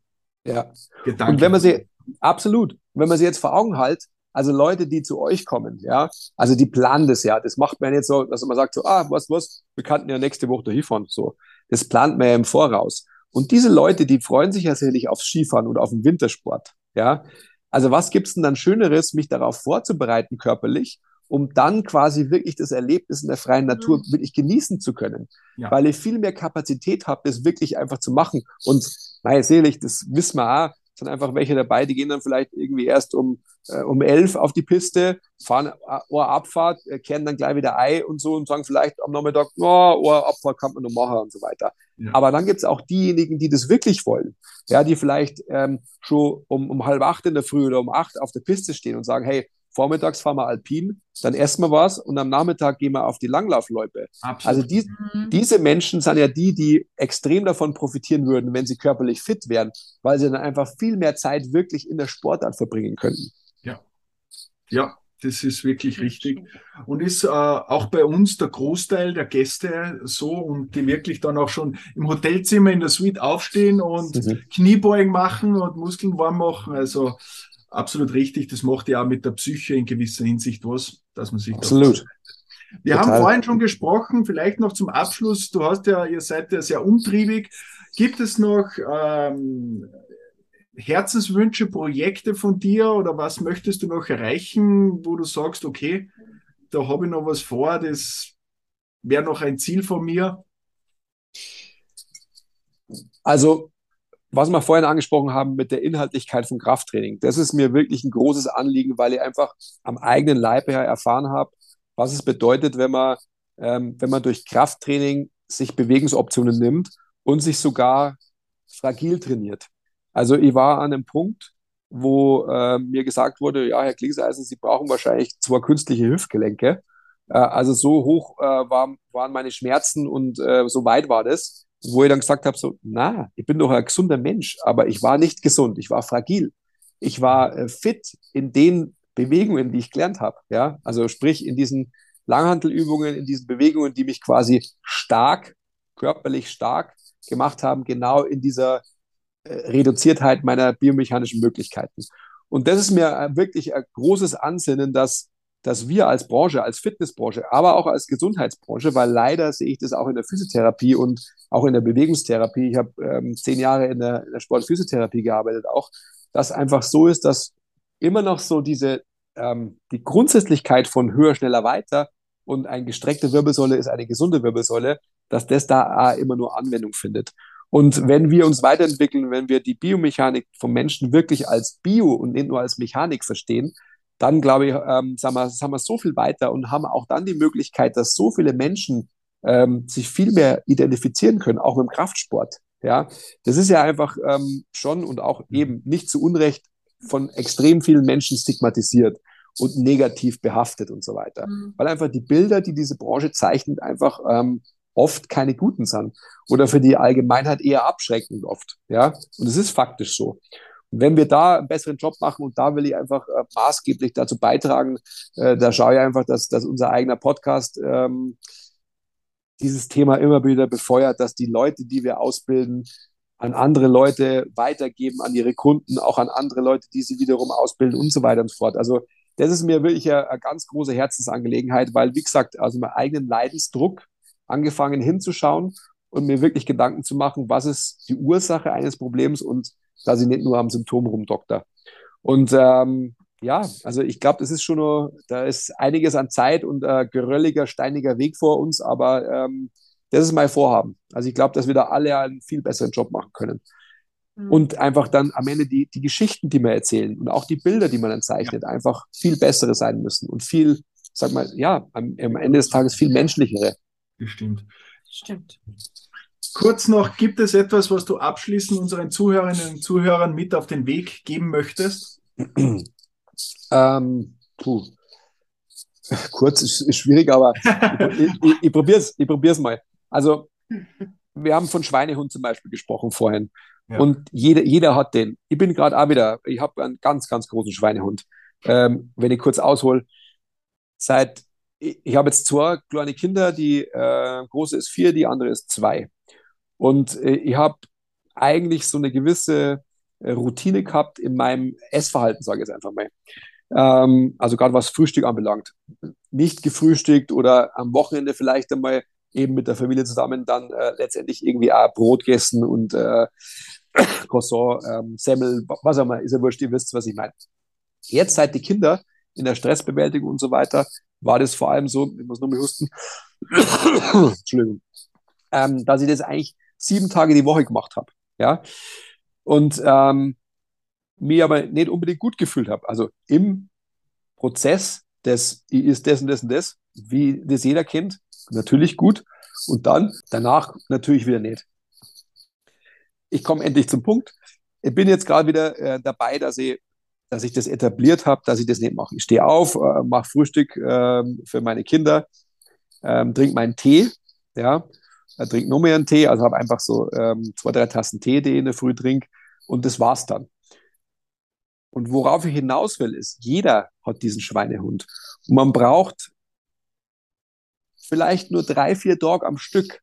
ja. Gedanke. Und wenn man sie, absolut, wenn man sie jetzt vor Augen hält, also Leute, die zu euch kommen, ja, also die planen das ja. Das macht man jetzt so, dass man sagt so, ah, was, was, wir könnten ja nächste Woche da hinfahren. So, das plant man ja im Voraus. Und diese Leute, die freuen sich ja sicherlich aufs Skifahren oder auf den Wintersport, ja. Also was gibt's denn dann Schöneres, mich darauf vorzubereiten körperlich, um dann quasi wirklich das Erlebnis in der freien Natur mhm. wirklich genießen zu können, ja. weil ich viel mehr Kapazität habe, das wirklich einfach zu machen. Und naja, selig, das wissen wir auch, sind einfach welche dabei, die gehen dann vielleicht irgendwie erst um, äh, um elf auf die Piste, fahren eine Abfahrt, äh, kehren dann gleich wieder Ei und so und sagen vielleicht am Nachmittag, oh, eine Abfahrt kann man noch machen und so weiter. Ja. Aber dann gibt es auch diejenigen, die das wirklich wollen, ja, die vielleicht ähm, schon um, um halb acht in der Früh oder um acht auf der Piste stehen und sagen, hey, vormittags fahren wir Alpin, dann essen wir was und am Nachmittag gehen wir auf die Langlaufloipe. Also die, mhm. diese Menschen sind ja die, die extrem davon profitieren würden, wenn sie körperlich fit wären, weil sie dann einfach viel mehr Zeit wirklich in der Sportart verbringen könnten. Ja. Das ist wirklich richtig. Und ist äh, auch bei uns der Großteil der Gäste so und die wirklich dann auch schon im Hotelzimmer in der Suite aufstehen und mhm. Kniebeugen machen und Muskeln warm machen. Also absolut richtig. Das macht ja auch mit der Psyche in gewisser Hinsicht was, dass man sich absolut. Wir Total. haben vorhin schon gesprochen, vielleicht noch zum Abschluss. Du hast ja, ihr seid ja sehr umtriebig. Gibt es noch ähm, Herzenswünsche, Projekte von dir oder was möchtest du noch erreichen, wo du sagst, okay, da habe ich noch was vor, das wäre noch ein Ziel von mir? Also, was wir vorhin angesprochen haben mit der Inhaltlichkeit von Krafttraining, das ist mir wirklich ein großes Anliegen, weil ich einfach am eigenen Leib her erfahren habe, was es bedeutet, wenn man, ähm, wenn man durch Krafttraining sich Bewegungsoptionen nimmt und sich sogar fragil trainiert. Also ich war an einem Punkt, wo äh, mir gesagt wurde, ja, Herr Klieseisen, Sie brauchen wahrscheinlich zwei künstliche Hüftgelenke. Äh, also so hoch äh, war, waren meine Schmerzen und äh, so weit war das, wo ich dann gesagt habe, so, na, ich bin doch ein gesunder Mensch, aber ich war nicht gesund, ich war fragil. Ich war äh, fit in den Bewegungen, die ich gelernt habe. Ja, also sprich in diesen Langhantelübungen, in diesen Bewegungen, die mich quasi stark, körperlich stark gemacht haben, genau in dieser Reduziertheit meiner biomechanischen Möglichkeiten. Und das ist mir äh, wirklich ein großes Ansinnen, dass, dass wir als Branche, als Fitnessbranche, aber auch als Gesundheitsbranche, weil leider sehe ich das auch in der Physiotherapie und auch in der Bewegungstherapie. Ich habe ähm, zehn Jahre in der, in der Sportphysiotherapie gearbeitet, auch, dass einfach so ist, dass immer noch so diese, ähm, die Grundsätzlichkeit von höher, schneller, weiter und eine gestreckte Wirbelsäule ist eine gesunde Wirbelsäule, dass das da immer nur Anwendung findet. Und wenn wir uns weiterentwickeln, wenn wir die Biomechanik vom Menschen wirklich als Bio und nicht nur als Mechanik verstehen, dann glaube ich, ähm, sagen, wir, sagen wir so viel weiter und haben auch dann die Möglichkeit, dass so viele Menschen ähm, sich viel mehr identifizieren können, auch im Kraftsport. Ja, das ist ja einfach ähm, schon und auch eben nicht zu Unrecht von extrem vielen Menschen stigmatisiert und negativ behaftet und so weiter. Mhm. Weil einfach die Bilder, die diese Branche zeichnet, einfach ähm, oft keine guten sind oder für die Allgemeinheit eher abschreckend oft. Ja, und es ist faktisch so. Und wenn wir da einen besseren Job machen und da will ich einfach äh, maßgeblich dazu beitragen, äh, da schaue ich einfach, dass, dass unser eigener Podcast ähm, dieses Thema immer wieder befeuert, dass die Leute, die wir ausbilden, an andere Leute weitergeben, an ihre Kunden, auch an andere Leute, die sie wiederum ausbilden und so weiter und so fort. Also das ist mir wirklich eine, eine ganz große Herzensangelegenheit, weil, wie gesagt, also meinen eigenen Leidensdruck angefangen hinzuschauen und mir wirklich Gedanken zu machen, was ist die Ursache eines Problems und dass ich nicht nur am Symptom rumdokter. Und ähm, ja, also ich glaube, das ist schon nur, da ist einiges an Zeit und äh, gerölliger, steiniger Weg vor uns, aber ähm, das ist mein Vorhaben. Also ich glaube, dass wir da alle einen viel besseren Job machen können. Mhm. Und einfach dann am Ende die, die Geschichten, die wir erzählen und auch die Bilder, die man dann zeichnet, ja. einfach viel bessere sein müssen und viel, sag mal, ja, am, am Ende des Tages viel menschlichere Bestimmt. Stimmt. Kurz noch, gibt es etwas, was du abschließend unseren Zuhörerinnen und Zuhörern mit auf den Weg geben möchtest? ähm, puh. Kurz ist, ist schwierig, aber ich, ich, ich probiere es ich probier's mal. Also, wir haben von Schweinehund zum Beispiel gesprochen vorhin. Ja. Und jeder, jeder hat den. Ich bin gerade auch wieder, ich habe einen ganz, ganz großen Schweinehund. Ähm, wenn ich kurz aushole, seit ich, habe jetzt zwei kleine Kinder, die äh, große ist vier, die andere ist zwei. Und äh, ich habe eigentlich so eine gewisse äh, Routine gehabt in meinem Essverhalten, sage ich jetzt einfach mal. Ähm, also gerade was Frühstück anbelangt. Nicht gefrühstückt oder am Wochenende vielleicht einmal eben mit der Familie zusammen dann äh, letztendlich irgendwie auch Brot gegessen und äh, Croissant, ähm, Semmel, was auch immer, ist ja wurscht, ihr wisst, was ich meine. Jetzt seit die Kinder in der Stressbewältigung und so weiter, war das vor allem so, ich muss nur mal husten, Entschuldigung, ähm, dass ich das eigentlich sieben Tage die Woche gemacht habe. Ja? Und ähm, mir aber nicht unbedingt gut gefühlt habe. Also im Prozess des ist das und das und das, wie das jeder kennt, natürlich gut. Und dann danach natürlich wieder nicht. Ich komme endlich zum Punkt. Ich bin jetzt gerade wieder äh, dabei, dass ich dass ich das etabliert habe, dass ich das nicht mache. Ich stehe auf, äh, mache Frühstück äh, für meine Kinder, ähm, trinke meinen Tee, ja, äh, trinke nur mehr einen Tee, also habe einfach so ähm, zwei, drei Tassen Tee, die ich in der Früh trinke und das war's dann. Und worauf ich hinaus will, ist, jeder hat diesen Schweinehund. Und man braucht vielleicht nur drei, vier Tage am Stück,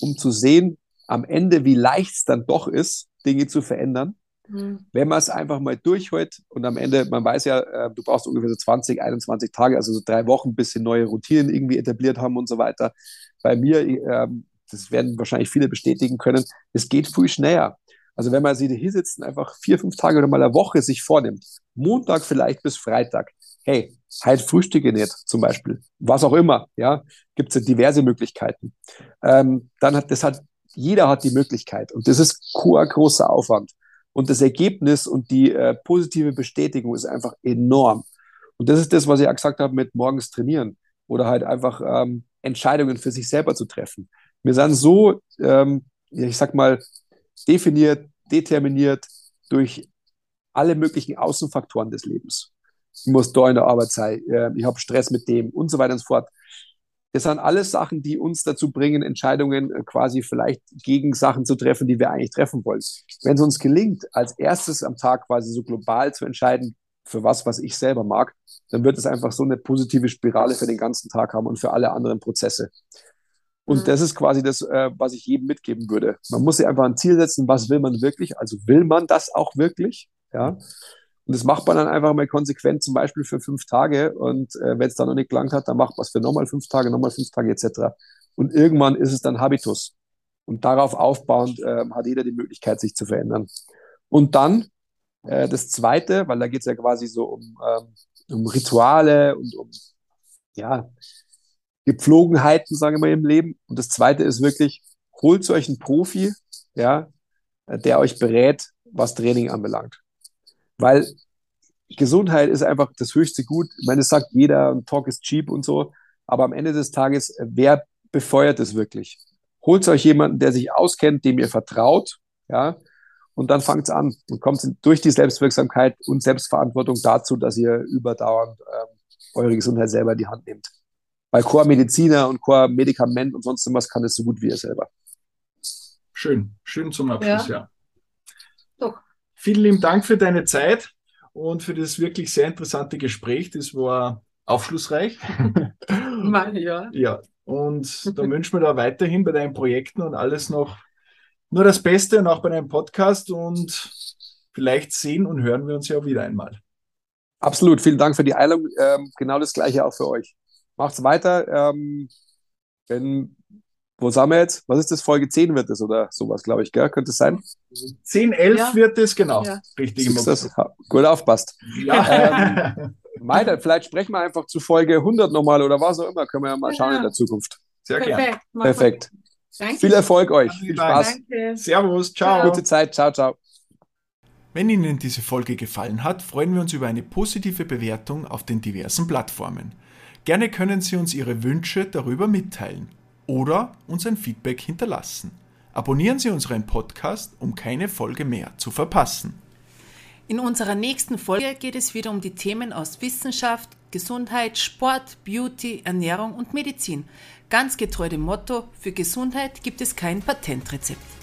um zu sehen, am Ende, wie leicht es dann doch ist, Dinge zu verändern Mhm. Wenn man es einfach mal durchholt und am Ende, man weiß ja, äh, du brauchst ungefähr so 20, 21 Tage, also so drei Wochen, bis sie neue Routinen irgendwie etabliert haben und so weiter. Bei mir, äh, das werden wahrscheinlich viele bestätigen können, es geht viel schneller. Also wenn man sich hier sitzt und einfach vier, fünf Tage oder mal eine Woche sich vornimmt, Montag vielleicht bis Freitag, hey, halt frühstücke nicht zum Beispiel, was auch immer, ja, gibt es ja diverse Möglichkeiten. Ähm, dann hat das hat, jeder hat die Möglichkeit und das ist großer Aufwand. Und das Ergebnis und die äh, positive Bestätigung ist einfach enorm. Und das ist das, was ich auch gesagt habe mit morgens trainieren oder halt einfach ähm, Entscheidungen für sich selber zu treffen. Wir sind so, ähm, ich sag mal, definiert, determiniert durch alle möglichen Außenfaktoren des Lebens. Ich muss da in der Arbeit sein, äh, ich habe Stress mit dem und so weiter und so fort. Das sind alles Sachen, die uns dazu bringen, Entscheidungen äh, quasi vielleicht gegen Sachen zu treffen, die wir eigentlich treffen wollen. Wenn es uns gelingt, als erstes am Tag quasi so global zu entscheiden, für was, was ich selber mag, dann wird es einfach so eine positive Spirale für den ganzen Tag haben und für alle anderen Prozesse. Und mhm. das ist quasi das, äh, was ich jedem mitgeben würde. Man muss sich einfach ein Ziel setzen, was will man wirklich? Also will man das auch wirklich? Ja. Und das macht man dann einfach mal konsequent, zum Beispiel für fünf Tage. Und äh, wenn es dann noch nicht gelangt hat, dann macht man es für nochmal fünf Tage, nochmal fünf Tage etc. Und irgendwann ist es dann Habitus. Und darauf aufbauend äh, hat jeder die Möglichkeit, sich zu verändern. Und dann äh, das Zweite, weil da geht es ja quasi so um, ähm, um Rituale und um ja, Gepflogenheiten, sagen wir im Leben. Und das Zweite ist wirklich, holt euch einen Profi, ja, der euch berät, was Training anbelangt. Weil Gesundheit ist einfach das höchste Gut. Ich meine, es sagt jeder, Talk is cheap und so. Aber am Ende des Tages, wer befeuert es wirklich? Holt euch jemanden, der sich auskennt, dem ihr vertraut, ja, und dann fangt es an und kommt durch die Selbstwirksamkeit und Selbstverantwortung dazu, dass ihr überdauernd ähm, eure Gesundheit selber in die Hand nehmt. Weil Chor-Mediziner und Chor-Medikament und sonst was kann es so gut wie ihr selber. Schön, schön zum Abschluss, ja. ja. Doch. Vielen lieben Dank für deine Zeit und für das wirklich sehr interessante Gespräch. Das war aufschlussreich. Mal, ja. Ja, und da wünschen wir da weiterhin bei deinen Projekten und alles noch nur das Beste und auch bei deinem Podcast und vielleicht sehen und hören wir uns ja auch wieder einmal. Absolut, vielen Dank für die Einladung. Ähm, genau das gleiche auch für euch. Macht's weiter. Ähm, wenn, wo sind wir jetzt? Was ist das? Folge 10 wird es oder sowas, glaube ich, gell? Könnte es sein? 10, 11 ja. wird es, genau. Ja. Richtig. Ist das, gut aufpasst. Ja. Ähm, Meiter, vielleicht sprechen wir einfach zu Folge 100 nochmal oder was auch immer. Können wir ja mal schauen in der Zukunft. Sehr gerne. Perfekt. Danke. Viel Erfolg euch. Viel Spaß. Danke. Servus. Ciao. Gute Zeit. Ciao, ciao. Wenn Ihnen diese Folge gefallen hat, freuen wir uns über eine positive Bewertung auf den diversen Plattformen. Gerne können Sie uns Ihre Wünsche darüber mitteilen oder uns ein Feedback hinterlassen. Abonnieren Sie unseren Podcast, um keine Folge mehr zu verpassen. In unserer nächsten Folge geht es wieder um die Themen aus Wissenschaft, Gesundheit, Sport, Beauty, Ernährung und Medizin. Ganz getreu dem Motto, für Gesundheit gibt es kein Patentrezept.